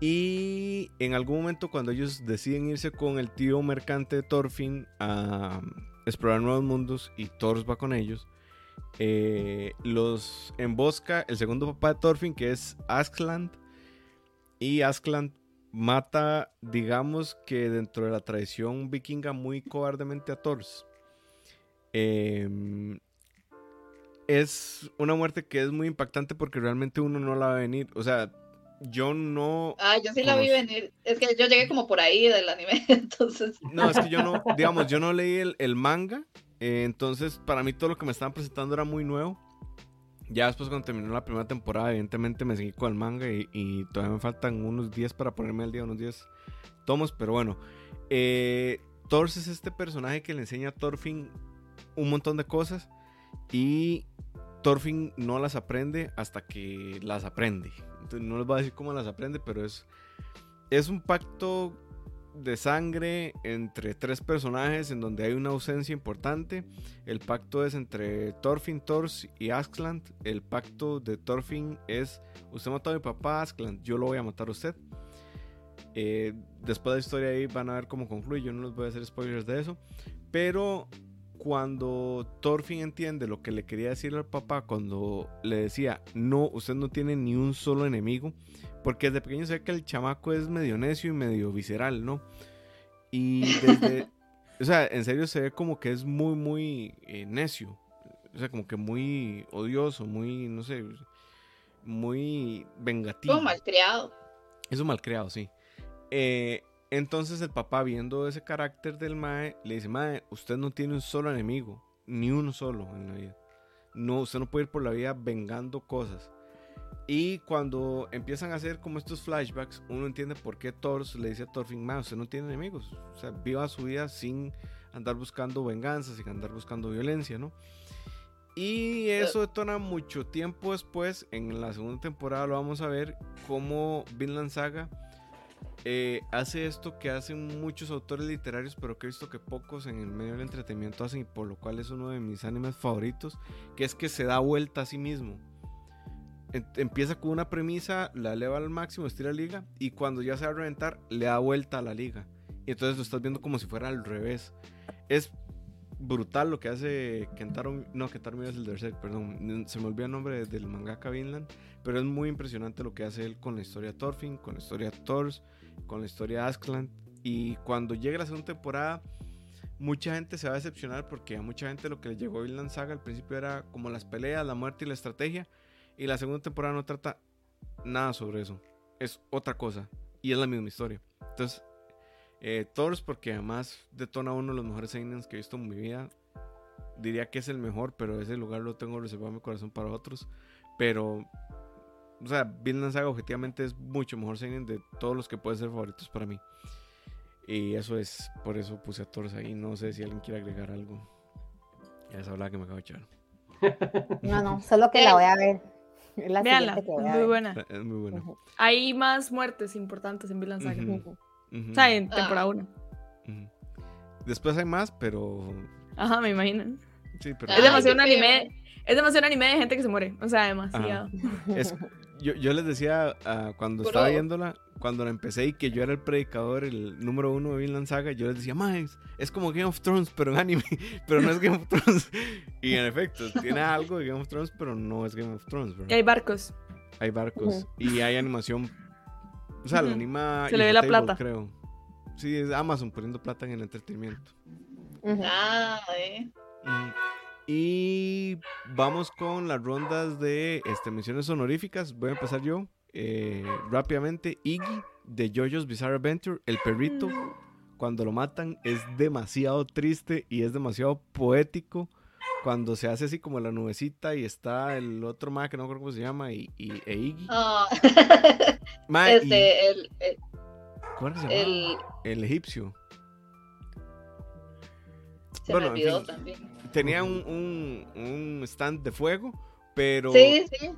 Y en algún momento cuando ellos deciden irse con el tío mercante Thorfinn a, explorar nuevos mundos y Thor va con ellos. Eh, los embosca el segundo papá de Thorfinn, que es Askland. Y Askland mata, digamos que dentro de la tradición vikinga, muy cobardemente a Thor. Em, es una muerte que es muy impactante porque realmente uno no la va a venir. O sea, yo no. Ah, yo sí la vi venir. Es que yo llegué como por ahí del anime, entonces. No, es que yo no, digamos, yo no leí el, manga. Eh, entonces, para mí todo lo que me estaban presentando era muy nuevo. Ya después, cuando terminó la primera temporada, evidentemente me seguí con el manga y, todavía me faltan unos días para ponerme al día, unos días tomos, pero bueno. Eh, Thor es este personaje que le enseña a Thorfinn un montón de cosas y Thorfinn no las aprende hasta que las aprende no les voy a decir cómo las aprende, pero es, es un pacto de sangre entre tres personajes en donde hay una ausencia importante. El pacto es entre Thorfinn, Thors y Askland. El pacto de Thorfinn es, usted mató a mi papá Askland, yo lo voy a matar a usted. Eh, después de la historia ahí van a ver cómo concluye. Yo no les voy a hacer spoilers de eso. Pero cuando Thorfinn entiende lo que le quería decir al papá cuando le decía, no, usted no tiene ni un solo enemigo, porque desde pequeño se ve que el chamaco es medio necio y medio visceral, ¿no? Y desde, o sea, en serio se ve como que es muy, muy eh, necio, o sea, como que muy odioso, muy, no sé, muy vengativo. Como malcriado. Es un malcriado, sí. Eh, entonces el papá, viendo ese carácter del Mae, le dice, Mae, usted no tiene un solo enemigo, ni uno solo en la vida. No, usted no puede ir por la vida vengando cosas. Y cuando empiezan a hacer como estos flashbacks, uno entiende por qué Thor le dice a Thorfinn, Mae, usted no tiene enemigos. O sea, viva su vida sin andar buscando venganza, sin andar buscando violencia, ¿no? Y eso detona mucho tiempo después, en la segunda temporada lo vamos a ver, cómo Vinland Saga eh, hace esto que hacen muchos autores literarios, pero que he visto que pocos en el medio del entretenimiento hacen, y por lo cual es uno de mis animes favoritos, que es que se da vuelta a sí mismo. empieza con una premisa, la eleva al máximo, estira la liga, y cuando ya se va a reventar, le da vuelta a la liga. Y entonces lo estás viendo como si fuera al revés. Es brutal lo que hace Kentaro, no, Kentaro es el perdón, se me olvidó el nombre del mangaka Vinland, pero es muy impresionante lo que hace él con la historia Thorfinn, con la historia Thors, con la historia Askland. Y cuando llegue la segunda temporada, mucha gente se va a decepcionar porque a mucha gente lo que le llegó a Vinland Saga al principio era como las peleas, la muerte y la estrategia. Y la segunda temporada no trata nada sobre eso. Es otra cosa. Y es la misma historia. Entonces, eh, Thors, porque además detona uno de los mejores seinen que he visto en mi vida. Diría que es el mejor, pero ese lugar lo tengo reservado en mi corazón para otros. Pero o sea, Vinland Saga objetivamente es mucho mejor seinen de todos los que pueden ser favoritos para mí. Y eso es, por eso puse a Thor ahí. No sé si alguien quiere agregar algo. Ya es hablar que me acabo de echar. No, no, solo que la voy a ver. Es la es muy buena. Es muy buena. Hay más muertes importantes en Vinland Saga. O sea, en temporada 1. Después hay más, pero. Ajá, me imagino. Sí, pero... Es demasiado un anime. Es demasiado un anime de gente que se muere. O sea, demasiado. Es, yo, yo les decía uh, cuando estaba viéndola, cuando la empecé y que yo era el predicador, el número uno de Vinland Saga, yo les decía, más es como Game of Thrones, pero en anime, pero no es Game of Thrones. y en efecto, tiene algo de Game of Thrones, pero no es Game of Thrones. Y hay barcos. Hay barcos. Y hay animación. O sea, la anima. Se le ve la plata. Creo. Sí, es Amazon poniendo plata en el entretenimiento. Ah, eh. Y vamos con las rondas de este, menciones honoríficas. Voy a empezar yo eh, rápidamente. Iggy de JoJo's Bizarre Adventure, el perrito, cuando lo matan es demasiado triste y es demasiado poético. Cuando se hace así como la nubecita y está el otro ma que no recuerdo cómo se llama y, y e Iggy. Oh. este, el, ¿Cómo se llama? El, el egipcio. Se bueno, me olvidó también tenía un, un, stand de fuego, pero... Sí, sí.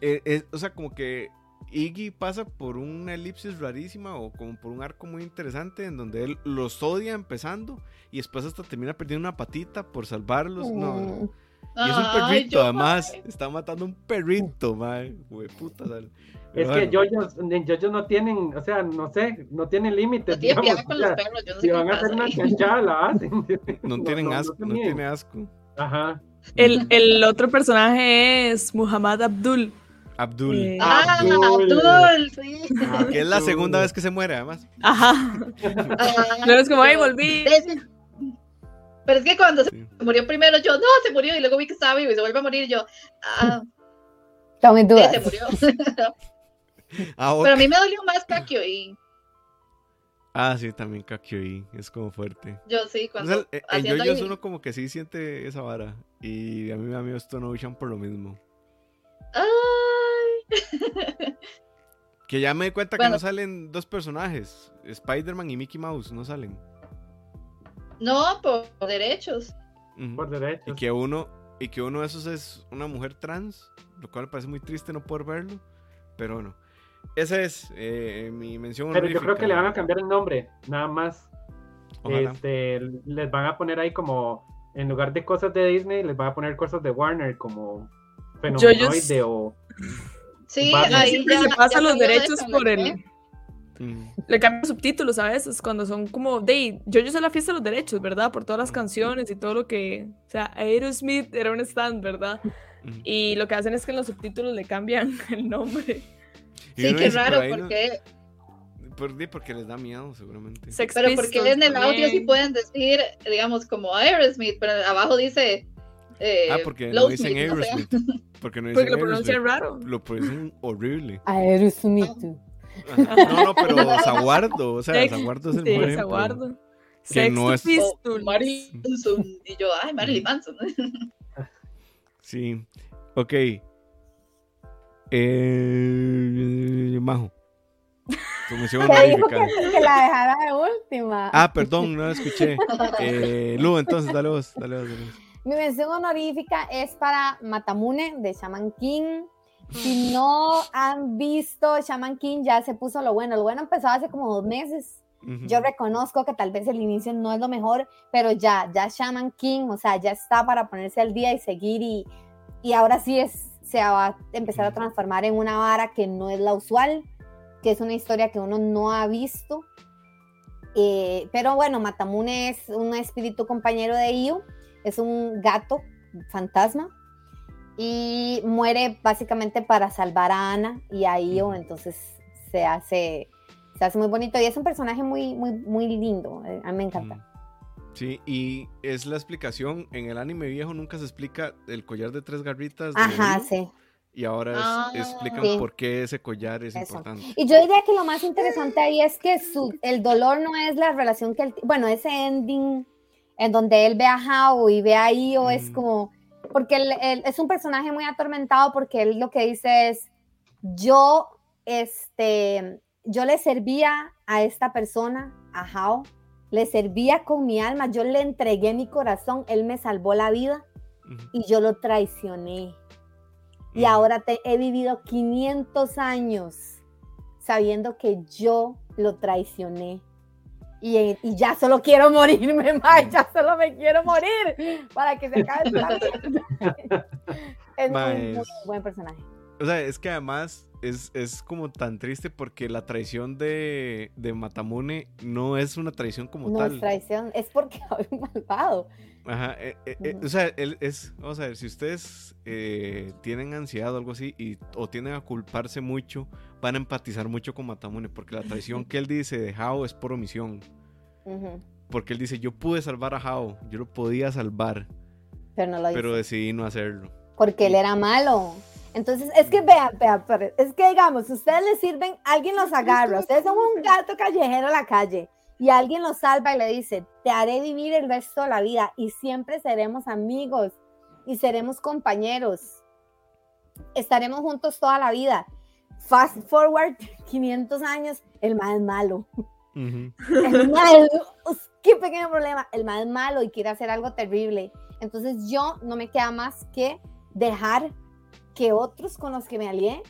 Eh, o sea, como que Iggy pasa por una elipsis rarísima o como por un arco muy interesante en donde él los odia empezando y después hasta termina perdiendo una patita por salvarlos. No, mm. Y es un perrito, además. Está matando un perrito, madre. puta, Es que ellos no tienen, o sea, no sé, no tienen límites. No tienen digamos, con los perros, yo no si van a hacer una chanchada, la hacen. No, tienen asco, no, tiene asco. Ajá. El, el otro personaje es Muhammad Abdul. Abdul. Eh, ah, Abdul, sí. Ah, que es la segunda vez que se muere, además. Ajá. no es como, ay, volví. Pero es que cuando se murió primero, yo, no, se murió, y luego vi que estaba vivo y se vuelve a morir, yo, ah. Tome dudas. Se murió. ah, Pero a mí me dolió más Kakyo y. Ah, sí, también Kakyo y es como fuerte. Yo sí, cuando. O sea, en yo uno como que sí siente esa vara. Y a mí, a mí esto no por lo mismo. Ay. que ya me di cuenta que no salen dos personajes. Spider-Man y Mickey Mouse no salen. No, por derechos. Por derechos. Y que uno, y que uno de esos es una mujer trans, lo cual me parece muy triste no poder verlo, pero bueno. Esa es eh, mi mención. Pero yo creo que le van a cambiar el nombre, nada más. Este, les van a poner ahí como, en lugar de cosas de Disney, les van a poner cosas de Warner, como Fenomenoide o... Sí, ahí ya, se pasa los derechos por el Le cambian subtítulos a veces cuando son como, de, yo yo sé la fiesta de los derechos, ¿verdad? Por todas las canciones y todo lo que, o sea, Aerosmith era un stand, ¿verdad? Y lo que hacen es que en los subtítulos le cambian el nombre. Sí, qué raro, porque... porque les da miedo, seguramente. pero porque en el audio sí pueden decir, digamos, como Aerosmith, pero abajo dice... Eh, ah, porque no dicen Aerosmith. Porque, no dicen porque lo pronuncian raro. Lo pronuncian horrible. Aerosmith. No, no, pero Zaguardo, o sea, Zaguardo es el sí, buen Zaguardo. Que no es... Oh, Marilyn Manson. Y yo, ay, Marilyn Manson. sí. Ok. Eh, Majo. Tu mención honorífica. Que, la dejara de última. Ah, perdón, no la escuché. Eh, Lu, entonces, dale vos, dale vos, dale vos. Mi mención honorífica es para Matamune de Shaman King. Si no han visto Shaman King, ya se puso lo bueno. Lo bueno empezó hace como dos meses. Yo reconozco que tal vez el inicio no es lo mejor, pero ya, ya Shaman King, o sea, ya está para ponerse al día y seguir y, y ahora sí es, se va a empezar a transformar en una vara que no es la usual, que es una historia que uno no ha visto. Eh, pero bueno, Matamune es un espíritu compañero de Io, es un gato fantasma y muere básicamente para salvar a Ana y a Io, entonces se hace, se hace muy bonito y es un personaje muy, muy, muy lindo, eh, a mí me encanta. Sí, y es la explicación, en el anime viejo nunca se explica el collar de tres garritas. Ajá, sí. Y ahora ah, explican por qué ese collar es importante. Y yo diría que lo más interesante ahí es que su, el dolor no es la relación que él, bueno, ese ending en donde él ve a Hao y ve a Io es mm. como porque él, es un personaje muy atormentado porque él lo que dice es, yo, este, yo le servía a esta persona, a Hao, le servía con mi alma, yo le entregué mi corazón, él me salvó la vida y yo lo traicioné. Y ahora te, he vivido 500 años sabiendo que yo lo traicioné y, ya solo quiero morirme, más, ya solo me quiero morir para que se acabe Es un muy, buen personaje. O sea, es que además es, es como tan triste porque la traición de, de, Matamune no es una traición como tal. No es traición, es porque es malvado. Ajá, eh, eh, eh, o sea, él es, vamos a ver, si ustedes tienen ansiedad o algo así y, o tienen a culparse mucho, van a empatizar mucho con Matamune porque la traición que él dice de Hao es por omisión. Porque él dice, yo pude salvar a Hao, yo lo podía salvar, pero, no lo pero decidí no hacerlo. Porque él era malo. Entonces, es que vean, vean, es que digamos, ustedes le sirven, alguien los agarra, ustedes son un gato callejero a la calle y alguien los salva y le dice, te haré vivir el resto de la vida y siempre seremos amigos y seremos compañeros. Estaremos juntos toda la vida. Fast forward 500 años, el mal es malo. El mal, qué pequeño problema. El mal es malo y quiere hacer algo terrible. Entonces yo no me queda más que dejar que otros con los que me alié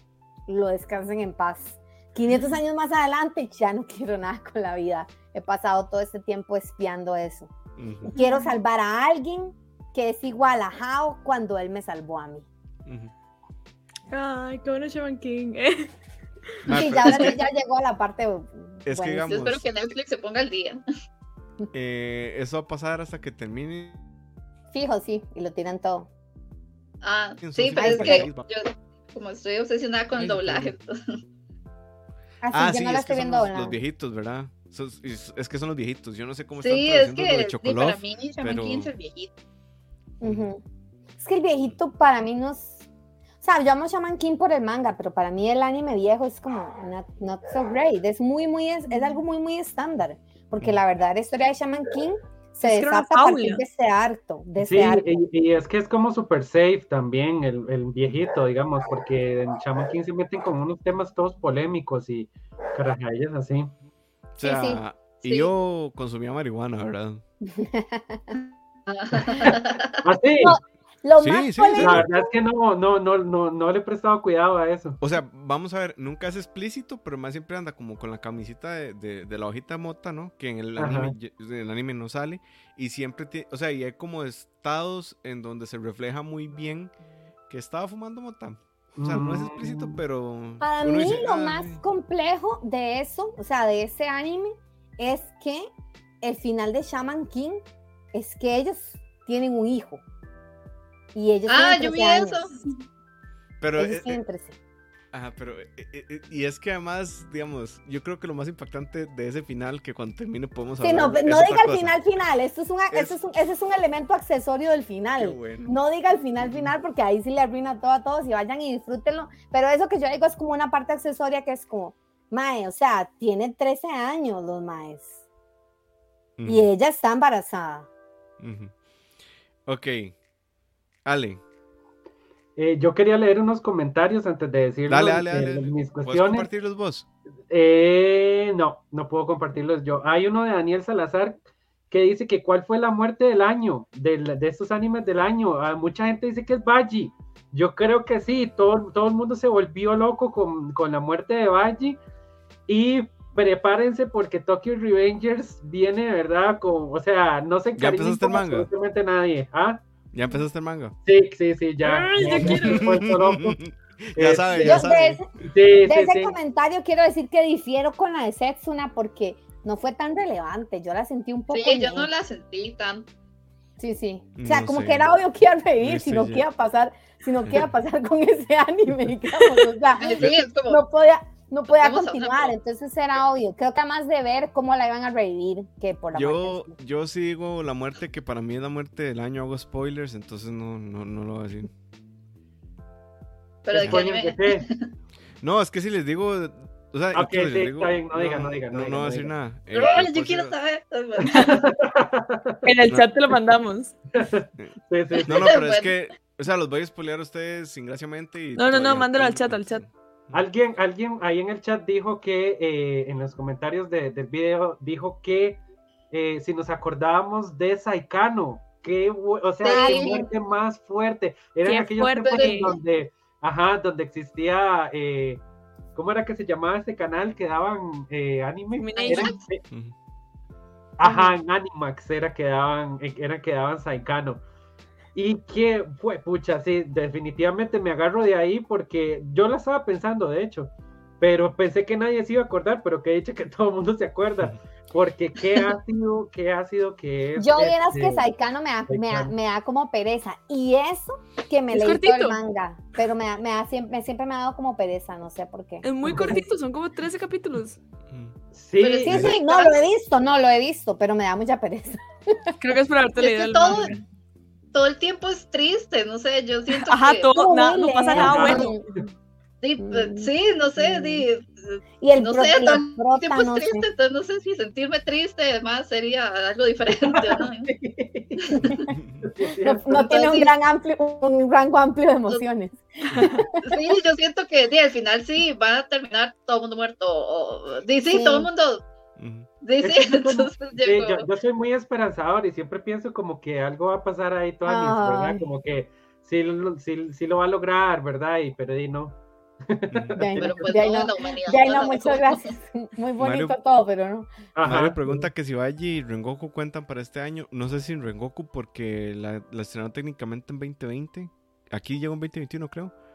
lo descansen en paz. 500 años más adelante ya no quiero nada con la vida. He pasado todo este tiempo espiando eso. Quiero salvar a alguien que es igual a Hao cuando él me salvó a mí. Ay, qué bueno Shaman King. sí, ya, ya llegó a la parte. Es que digamos, Yo espero que Netflix se ponga al día. Eh, eso va a pasar hasta que termine. Fijo, sí, y lo tiran todo. Ah, sí, pero es que yo, como estoy obsesionada con el doblaje. Ah, sí, no la estoy viendo los, viejitos, ¿verdad? es, que son los viejitos. Yo no sé cómo están sí, es que, de Chocolate. para mí, Shaman pero... King es el viejito. Es que el viejito para mí no es. O sea, yo amo Shaman King por el manga, pero para mí el anime viejo es como not, so great. Es muy, muy, es, es algo muy, muy estándar. Porque la verdad, la historia de Shaman King se desata a partir de ese harto. De sí, Y, es que es como super safe también, el, el viejito, digamos, porque en Shaman King se meten con unos temas todos polémicos y carajayas así. O sea, y yo consumía marihuana, ¿verdad? ¿Ah, sí? Lo más sí, La verdad es que no, no, no, no, no le he prestado cuidado a eso. O sea, vamos a ver, nunca es explícito, pero más siempre anda como con la camisita de, de, la hojita de mota, ¿no? Que en el anime, en el anime no sale. Y siempre tiene, o sea, y hay como estados en donde se refleja muy bien que estaba fumando mota. O sea, no es explícito, mm. pero. Para mí, lo más complejo de eso, o sea, de ese anime, es que el final de Shaman King es que ellos tienen un hijo. Y ellos ah, yo vi eso. Pero. Ellos eh, eh, Ajá, pero. Eh, eh, y es que además, digamos, yo creo que lo más impactante de ese final, que cuando termine podemos hablar. Sí, no, no diga el final final, esto es, es... es un, ese es un elemento accesorio del final. No diga el final final, porque ahí sí le arruina todo a todos y vayan y disfrútenlo. Pero eso que yo digo es como una parte accesoria que es como, Mae, o sea, tiene 13 años los Maes. Y ella está embarazada. Ok. Ale. Eh, yo quería leer unos comentarios antes de decir eh, mis cuestiones. ¿Puedes compartirlos vos? Eh, no, no puedo compartirlos yo. Hay uno de Daniel Salazar que dice que cuál fue la muerte del año, de, de estos animes del año. Ah, mucha gente dice que es Baji. Yo creo que sí, todo, todo el mundo se volvió loco con, con la muerte de Baji. Y prepárense porque Tokyo Revengers viene, ¿verdad? Con, o sea, no se encarga absolutamente nadie. ¿Ah? ¿Ya empezaste el manga? Sí, sí, sí, ya. ya, ya sabes, ya sabes. De, ese, comentario quiero decir que difiero con la de Setsuna porque no fue tan relevante. Yo la sentí un poco. Sí, yo no la sentí tan. Sí, sí. O sea, como que era obvio que iba a reír, si no que iba a pasar, si no que iba a pasar con ese anime, digamos. O sea, no podía no podía continuar, entonces era obvio. Creo que más de ver cómo la iban a revivir que por la yo, muerte. Yo sí digo la muerte, que para mí es la muerte del año, hago spoilers, entonces no, no, no lo voy a decir. Pero de qué No, es que si les digo. O sea, okay, sí, digo, está bien, no digan, no digan. No, no, voy a decir nada. Eh, yo quiero saber. en el chat te lo mandamos. sí, sí, no, no, pero es que, o sea, los voy a spoilear a ustedes ingraciamente. Y no, no, no, mándalo al chat, al chat. Alguien, alguien ahí en el chat dijo que, eh, en los comentarios del video, dijo que eh, si nos acordábamos de Saikano, que, o sea, qué muerte más fuerte. Era en aquellos tiempos donde, ajá, donde existía, eh, ¿cómo era que se llamaba ese canal que daban anime? ajá, en Animax era que daban, era que daban Saikano. Y que fue, pucha, sí, definitivamente me agarro de ahí porque yo la estaba pensando, de hecho, pero pensé que nadie se iba a acordar, pero que he dicho que todo el mundo se acuerda. Porque qué ha sido, qué ha sido que es. Yo vieras que este Saikano me da, me, da, como pereza. Y eso que me leí todo el manga. Pero me, me da, siempre, siempre me ha dado como pereza, no sé por qué. Es muy cortito, son como 13 capítulos. Sí, sí, sí, no lo he visto, no lo he visto, pero me da mucha pereza. Creo que es por haberte leído el todo, todo el tiempo es triste, no sé, yo siento Ajá, todo, no pasa nada bueno. Sí, pues, mm. sí, no sé, y el no sé, todo el tiempo es triste, entonces no sé si sentirme triste además sería algo diferente, ¿no? no, tiene un gran amplio, un rango amplio de emociones. Sí, yo siento que al final sí va a terminar todo el mundo muerto, o, sí, sí, todo el mundo yo, soy muy esperanzador y siempre pienso como que algo va a pasar ahí toda ¿verdad? Como que sí, sí, lo va a lograr, ¿verdad? Y, pero ahí no. pero pues no, muchas gracias. Muy bonito todo, pero no. Mario pregunta que si Baji y Rengoku cuentan para este año. No sé si en Rengoku porque la, la estrenó técnicamente en 2020. Aquí llegó en 2021, creo.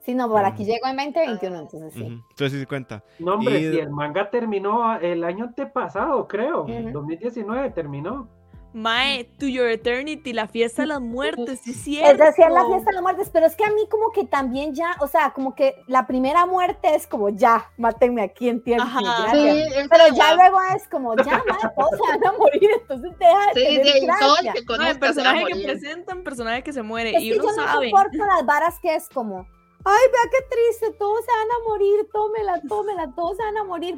Sí, no, por aquí llegó en 2021, entonces sí. Entonces sí se cuenta. No, hombre, si el manga terminó el año antepasado, creo. 2019 terminó. Mae, To Your Eternity, la fiesta de las muertes, sí, cierto. Es decir, la fiesta de las muertes, pero es que a mí como que también ya, o sea, como que la primera muerte es como ya, mátenme aquí en tierra. Sí, pero ya luego es como ya, mae, todos se van a morir, entonces deja de sí, tener sí, gracia. Que el personaje que presentan, personaje que se muere, es y uno yo no sabe. soporto las varas que es como Ay, vea qué triste, todos se van a morir, tómela, tómela, todos se van a morir.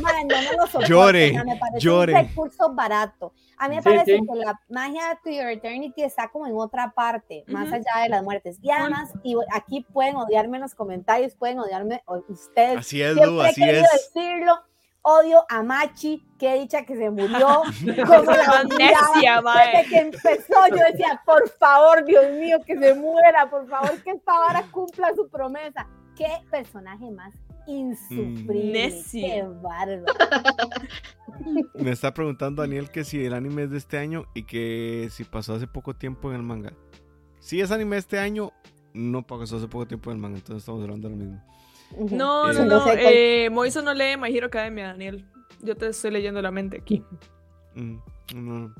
Man, no me lo soporto, llore, me parece llore. un recurso barato. A mí me parece que la magia de Your Eternity está como en otra parte, más allá de las muertes. Y además, y aquí pueden odiarme en los comentarios, pueden odiarme ustedes. Así es, Lu, así es. decirlo, odio a Machi, que dicha que se murió. Como la necia, Desde que empezó, yo decía, por favor, Dios mío, que se muera, por favor, que esta vara cumpla su promesa. Qué personaje más insufrible. Mm. Qué bárbaro. Me está preguntando Daniel que si el anime es de este año y que si pasó hace poco tiempo en el manga. Si es anime este año, no pasó hace poco tiempo del manga, entonces estamos hablando de lo mismo. No, no, no. Eh, Moiso no lee My Hero Academia, Daniel. Yo te estoy leyendo la mente aquí. Mm, no.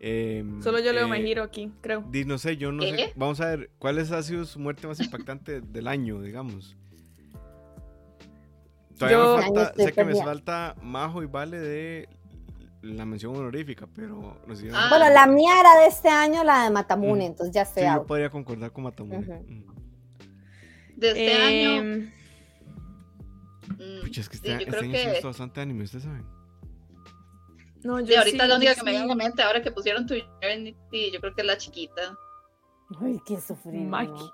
Em, Solo yo leo eh, My Hero aquí, creo. no sé, yo no sé. Vamos a ver, ¿cuál ha sido su muerte más impactante del año, digamos? Todavía me falta, sé que me falta Majo y Vale de la mención honorífica, pero ah. Bueno, la mía era de este año, la de Matamune, mm. entonces ya estoy sí, yo podría concordar con Matamune. Mm. De este año... Em, Pucha, es que este, este año que... bastante anime, ¿ustedes saben? No, yo ahorita la única que me viene a la mente ahora que pusieron tu Eternity, yo creo que es la chiquita. Ay, qué sufrido. Maki.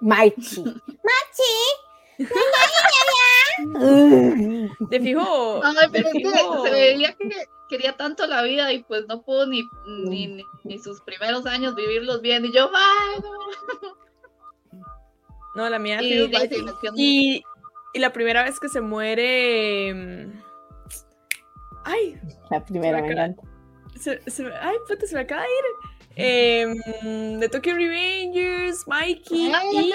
Machi. Machi. Te fijo. Ay, pero es que se veía que quería tanto la vida y pues no pudo ni, ni, ni, sus primeros años vivirlos bien. Y yo, ay, no. No, la mía y, y, y, la primera vez que se muere. Mm, ay. La primera, me Se, se, ay, puta, se me acaba de ir. Eh, de Tokyo Revengers, Mikey. y...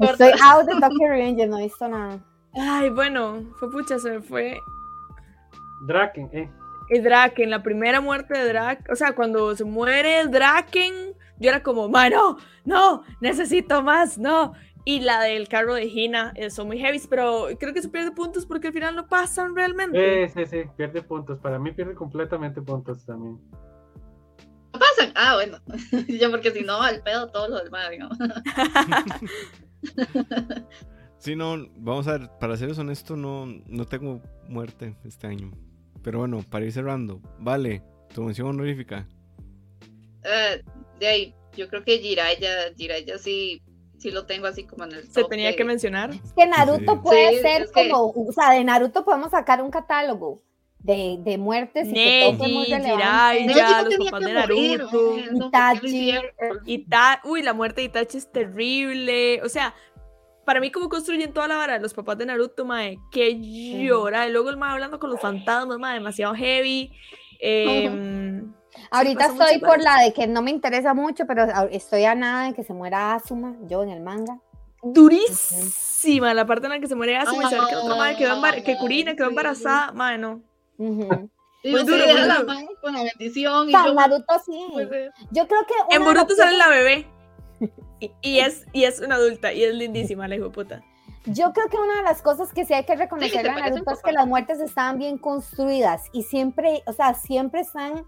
Estoy out de Tokyo Revengers, no he visto nada. Ay, bueno, fue pucha, se me fue. Draken, eh. Draken, la primera muerte de Draken. O sea, cuando se muere Draken, yo era como, no, no, necesito más, no. Y la del carro de Hina eh, son muy heavy, pero creo que se pierde puntos porque al final no pasan realmente. Sí, sí, sí, pierde puntos. Para mí pierde completamente puntos también pasan. Ah, bueno. Yo porque si no, al pedo todo lo demás, digamos. Sí, no, vamos a ver, para ser honesto, no, no tengo muerte este año. Pero bueno, para ir cerrando, vale, tu mención honorífica. Uh, de ahí, yo creo que Jiraiya, Jiraiya sí, sí lo tengo así como en el Se tenía que mencionar. Es que Naruto puede ser como, o sea, de Naruto podemos sacar un catálogo de, de muertes y que todo muy los papás de Naruto, Itachi. Ita uy, la muerte de Itachi es terrible. O sea, para mí como construyen toda la vara los papás de Naruto, mae, que llora. Y luego el mae hablando con los fantasmas, mae, demasiado heavy. Em, Ahorita estoy por la de que no me interesa mucho, pero estoy a nada de que se muera Asuma, yo en el manga. Durísima la parte en la que se muere Asuma y saber que otra madre quedó embarazada, que Kurina quedó embarazada, mae, no. Y muy duro, la con la bendición. Y yo, Naruto sí. Pues, yo creo que. En Boruto sale la bebé. Y, es, y es una adulta y es lindísima la hijo puta. Yo creo que una de las cosas que sí hay que reconocer a Naruto es que las muertes estaban bien construidas y siempre, o sea, siempre están,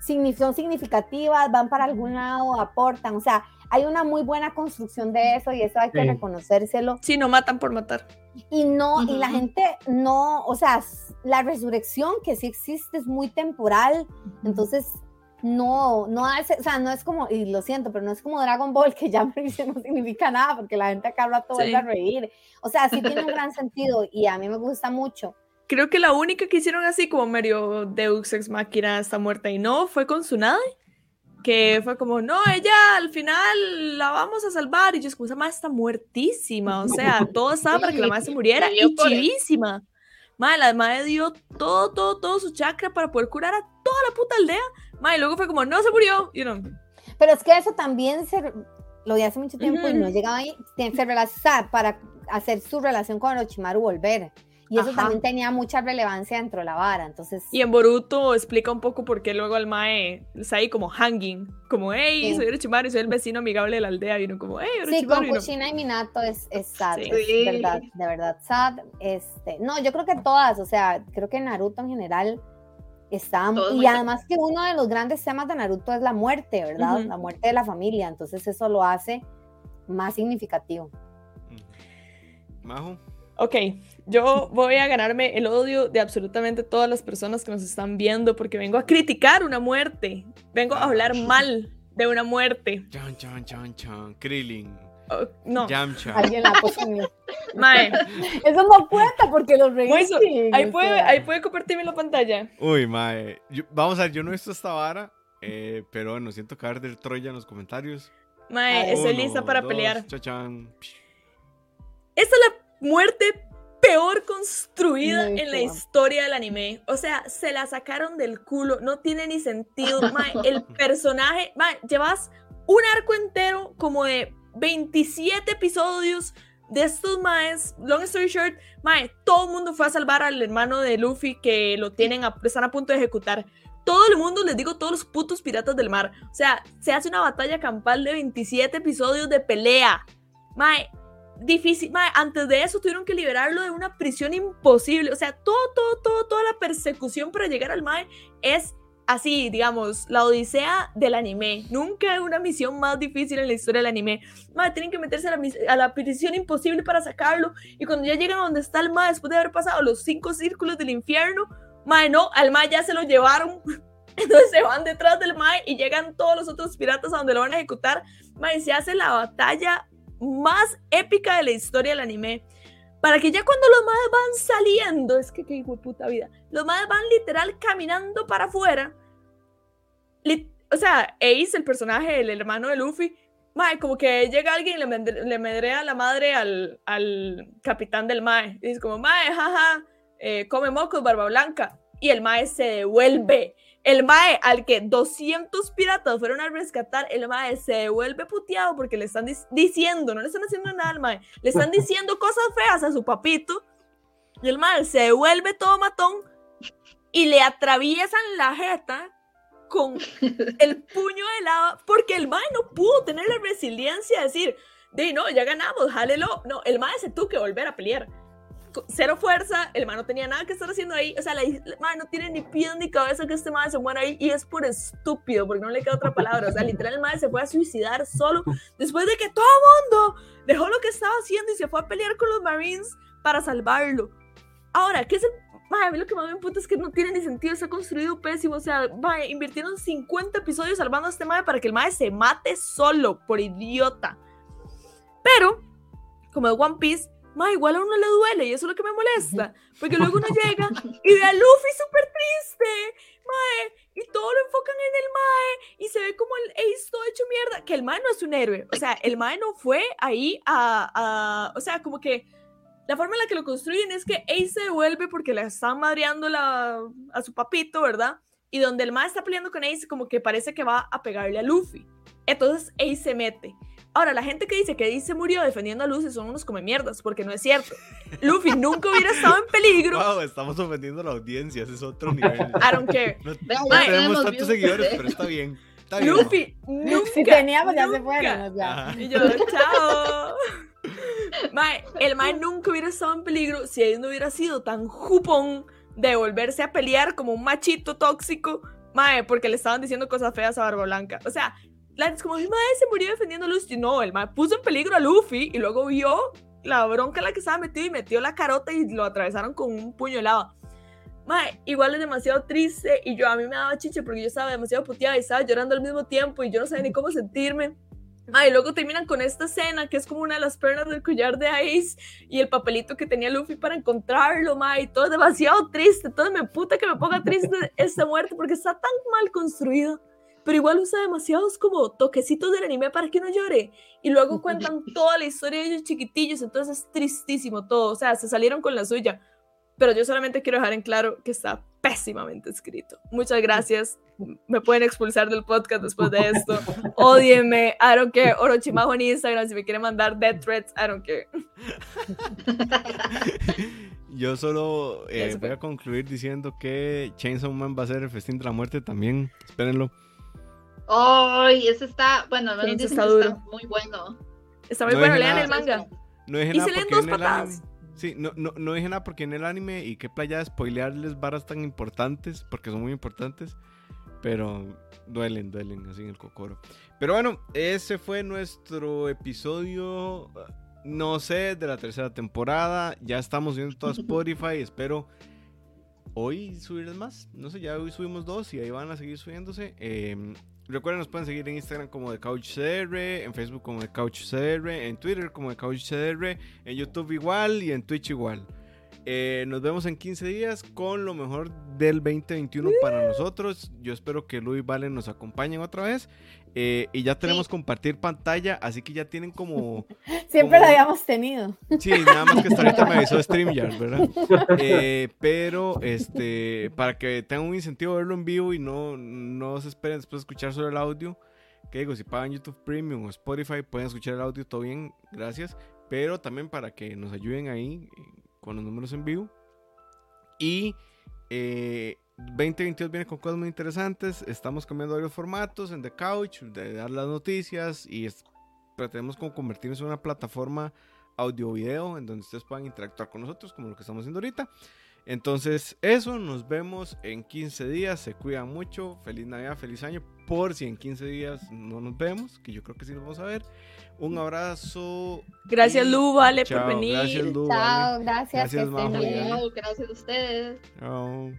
son significativas, van para algún lado, aportan, o sea, hay una muy buena construcción de eso y eso hay que reconocérselo. Sí, no matan por matar. Y no, y la gente no, o sea, la resurrección que sí existe es muy temporal, entonces no, no hace, o sea, no es como, y lo siento, pero no es como Dragon Ball que ya no significa nada porque la gente acá habla todo sí. a reír. O sea, sí tiene un gran sentido y a mí me gusta mucho. Creo que la única que hicieron así como medio Deus Ex Machina está muerta y no fue con Tsunade que fue como, no, ella al final la vamos a salvar. Y yo, como, esa madre está muertísima. O sea, todo estaba para que la madre se muriera. Y chivísima. Madre, la madre dio todo, todo, todo su chakra para poder curar a toda la puta aldea. Madre, y luego fue como, no se murió. You know. Pero es que eso también se lo vi hace mucho tiempo y no llegaba ahí. Se relaciona para hacer su relación con Orochimaru volver. Y eso también tenía mucha relevancia dentro de la vara, entonces... Y en Boruto explica un poco por qué luego el mae está ahí como hanging, como, hey, soy Orochimaru y soy el vecino amigable de la aldea, y uno como, hey, Orochimaru. Sí, con Kushina y Minato es, es sad, es verdad, de verdad sad. Este, no, yo creo que todas, o sea, creo que Naruto en general está... y además que uno de los grandes temas de Naruto es la muerte, ¿verdad? La muerte de la familia, entonces eso lo hace más significativo. Majo. Ok, yo voy a ganarme el odio de absolutamente todas las personas que nos están viendo porque vengo a criticar una muerte. Vengo a hablar mal de una muerte. Chan, chan, chan, chan. Krillin. Oh, no. Yamcha. Alguien la puso en Mae. Eso no cuenta porque los reyes. Ahí puede, ahí puede compartirme la pantalla. Uy, mae. vamos a ver, yo no he visto esta vara, eh, pero bueno, siento caer del Troya en los comentarios. Mae, estoy lista para pelear. Chachan. Esta es la muerte peor construida en la historia del anime. O sea, se la sacaron del culo, no tiene ni sentido. el personaje, llevas un arco entero como de 27 episodios de estos maes, long story short, mae, todo el mundo fue a salvar al hermano de Luffy que lo tienen, están a punto de ejecutar. Todo el mundo, les digo, todos los putos piratas del mar. O sea, se hace una batalla campal de 27 episodios de pelea. Mae, difícil. Mae, antes de eso tuvieron que liberarlo de una prisión imposible. O sea, todo, todo, todo, toda la persecución para llegar al Mae es así, digamos, la odisea del anime. Nunca una misión más difícil en la historia del anime. Madre, tienen que meterse a la, a la, prisión imposible para sacarlo. Y cuando ya llegan a donde está el ma, después de haber pasado los cinco círculos del infierno, madre, no, al ma ya se lo llevaron. Entonces se van detrás del mae y llegan todos los otros piratas a donde lo van a ejecutar. Mae, se hace la batalla más épica de la historia del anime. Para que ya cuando los madres van saliendo, es que qué hijo de puta vida, los madres van literal caminando para afuera o sea, Ace, el personaje, el hermano de Luffy, mae, como que llega alguien y le, medrea la madre al, al, capitán del mae. Y dice como, mae, jaja, eh, come mocos, barba blanca. Y el mae se devuelve. El mae al que 200 piratas fueron a rescatar, el mae se devuelve puteado porque le están diciendo, no le están haciendo nada al mae, le están diciendo cosas feas a su papito. Y el mae se devuelve todo matón y le atraviesan la jeta con el puño de lava, porque el mae no pudo tener la resiliencia de decir, de no, ya ganamos, jálelo. No, el mae se tuvo que volver a pelear. Cero fuerza, el mae no tenía nada que estar haciendo ahí. O sea, la, mae no tiene ni pie ni cabeza que este mae se muera ahí y es por estúpido, porque no le queda otra palabra. O sea, literal, el mae se fue a suicidar solo después de que todo mundo dejó lo que estaba haciendo y se fue a pelear con los Marines para salvarlo. Ahora, ¿qué es el a mí lo que más me importa es que no tiene ni sentido, se ha construido pésimo. O sea, invirtieron 50 episodios salvando a este mae para que el mae se mate solo, por idiota. Pero, como de One Piece, mae, igual a uno le duele y eso es lo que me molesta. Porque luego uno llega y ve a Luffy súper triste, mae, y todo lo enfocan en el mae y se ve como el Ace todo hecho mierda. Que el mae no es un héroe. O sea, el mae no fue ahí a, a o sea, como que la forma en la que lo construyen es que Ace se devuelve porque le están madreando la, a su papito, ¿verdad? Y donde el ma está peleando con Ace, como que parece que va a pegarle a Luffy. Entonces Ace se mete. Ahora, la gente que dice que Ace se murió defendiendo a Luffy son unos come mierdas, porque no es cierto. Luffy nunca hubiera estado en peligro. Wow, estamos ofendiendo a la audiencia, ese es otro nivel. I don't care. No, tenemos tantos seguidores, pero está bien. Está bien Luffy, nunca. Si teníamos, ya se fueron. Ya. Y yo, chao. Mae, el Mae nunca hubiera estado en peligro si él no hubiera sido tan jupón de volverse a pelear como un machito tóxico, Mae, porque le estaban diciendo cosas feas a Barba Blanca. O sea, es como, el Mae se murió defendiendo a Luffy. No, el Mae puso en peligro a Luffy y luego vio la bronca en la que estaba metido y metió la carota y lo atravesaron con un puño de lava. Mae, igual es demasiado triste y yo a mí me daba chiche porque yo estaba demasiado puteada y estaba llorando al mismo tiempo y yo no sabía ni cómo sentirme. Ah, y luego terminan con esta escena que es como una de las pernas del collar de Ace y el papelito que tenía Luffy para encontrarlo, ma, y todo es demasiado triste. Todo me puta que me ponga triste esta muerte porque está tan mal construido. Pero igual usa demasiados como toquecitos del anime para que no llore. Y luego cuentan toda la historia de ellos chiquitillos, entonces es tristísimo todo. O sea, se salieron con la suya. Pero yo solamente quiero dejar en claro que está pésimamente escrito. Muchas gracias me pueden expulsar del podcast después de esto. Odienme, I don't care. Orochimajo en Instagram, si me quieren mandar death threats, I don't care. Yo solo eh, voy a concluir diciendo que Chainsaw Man va a ser el festín de la muerte también. Espérenlo. Ay, ese está, bueno, me dicen está, está muy bueno. Está muy bueno, lean el manga. No dije y se leen dos patadas. Sí, no, no, no dije nada porque en el anime y qué playa de spoilearles varas tan importantes, porque son muy importantes. Pero duelen, duelen así en el cocoro. Pero bueno, ese fue nuestro episodio, no sé, de la tercera temporada. Ya estamos viendo todo Spotify. Espero hoy subirles más. No sé, ya hoy subimos dos y ahí van a seguir subiéndose. Eh, recuerden, nos pueden seguir en Instagram como de CouchCR, en Facebook como de CouchCR, en Twitter como de CouchCR, en YouTube igual y en Twitch igual. Eh, nos vemos en 15 días con lo mejor del 2021 para nosotros. Yo espero que Luis Valen nos acompañen otra vez. Eh, y ya tenemos compartir pantalla, así que ya tienen como. Siempre lo habíamos tenido. Sí, nada más que hasta ahorita me avisó StreamYard, ¿verdad? Eh, pero este, para que tengan un incentivo de verlo en vivo y no, no se esperen después de escuchar solo el audio que digo, si pagan YouTube Premium o Spotify, pueden escuchar el audio todo bien, gracias. Pero también para que nos ayuden ahí eh, con los números en vivo. Y eh, 2022 viene con cosas muy interesantes. Estamos cambiando varios formatos en The Couch, de dar las noticias y pretendemos como convertirnos en una plataforma audio-video en donde ustedes puedan interactuar con nosotros como lo que estamos haciendo ahorita. Entonces, eso, nos vemos en 15 días. Se cuidan mucho. Feliz Navidad, feliz año. Por si en 15 días no nos vemos, que yo creo que sí nos vamos a ver. Un abrazo. Gracias, Lu, vale, por venir. Gracias, Lu, Chao, gracias, gracias, que estén bien. Gracias a ustedes. Chao.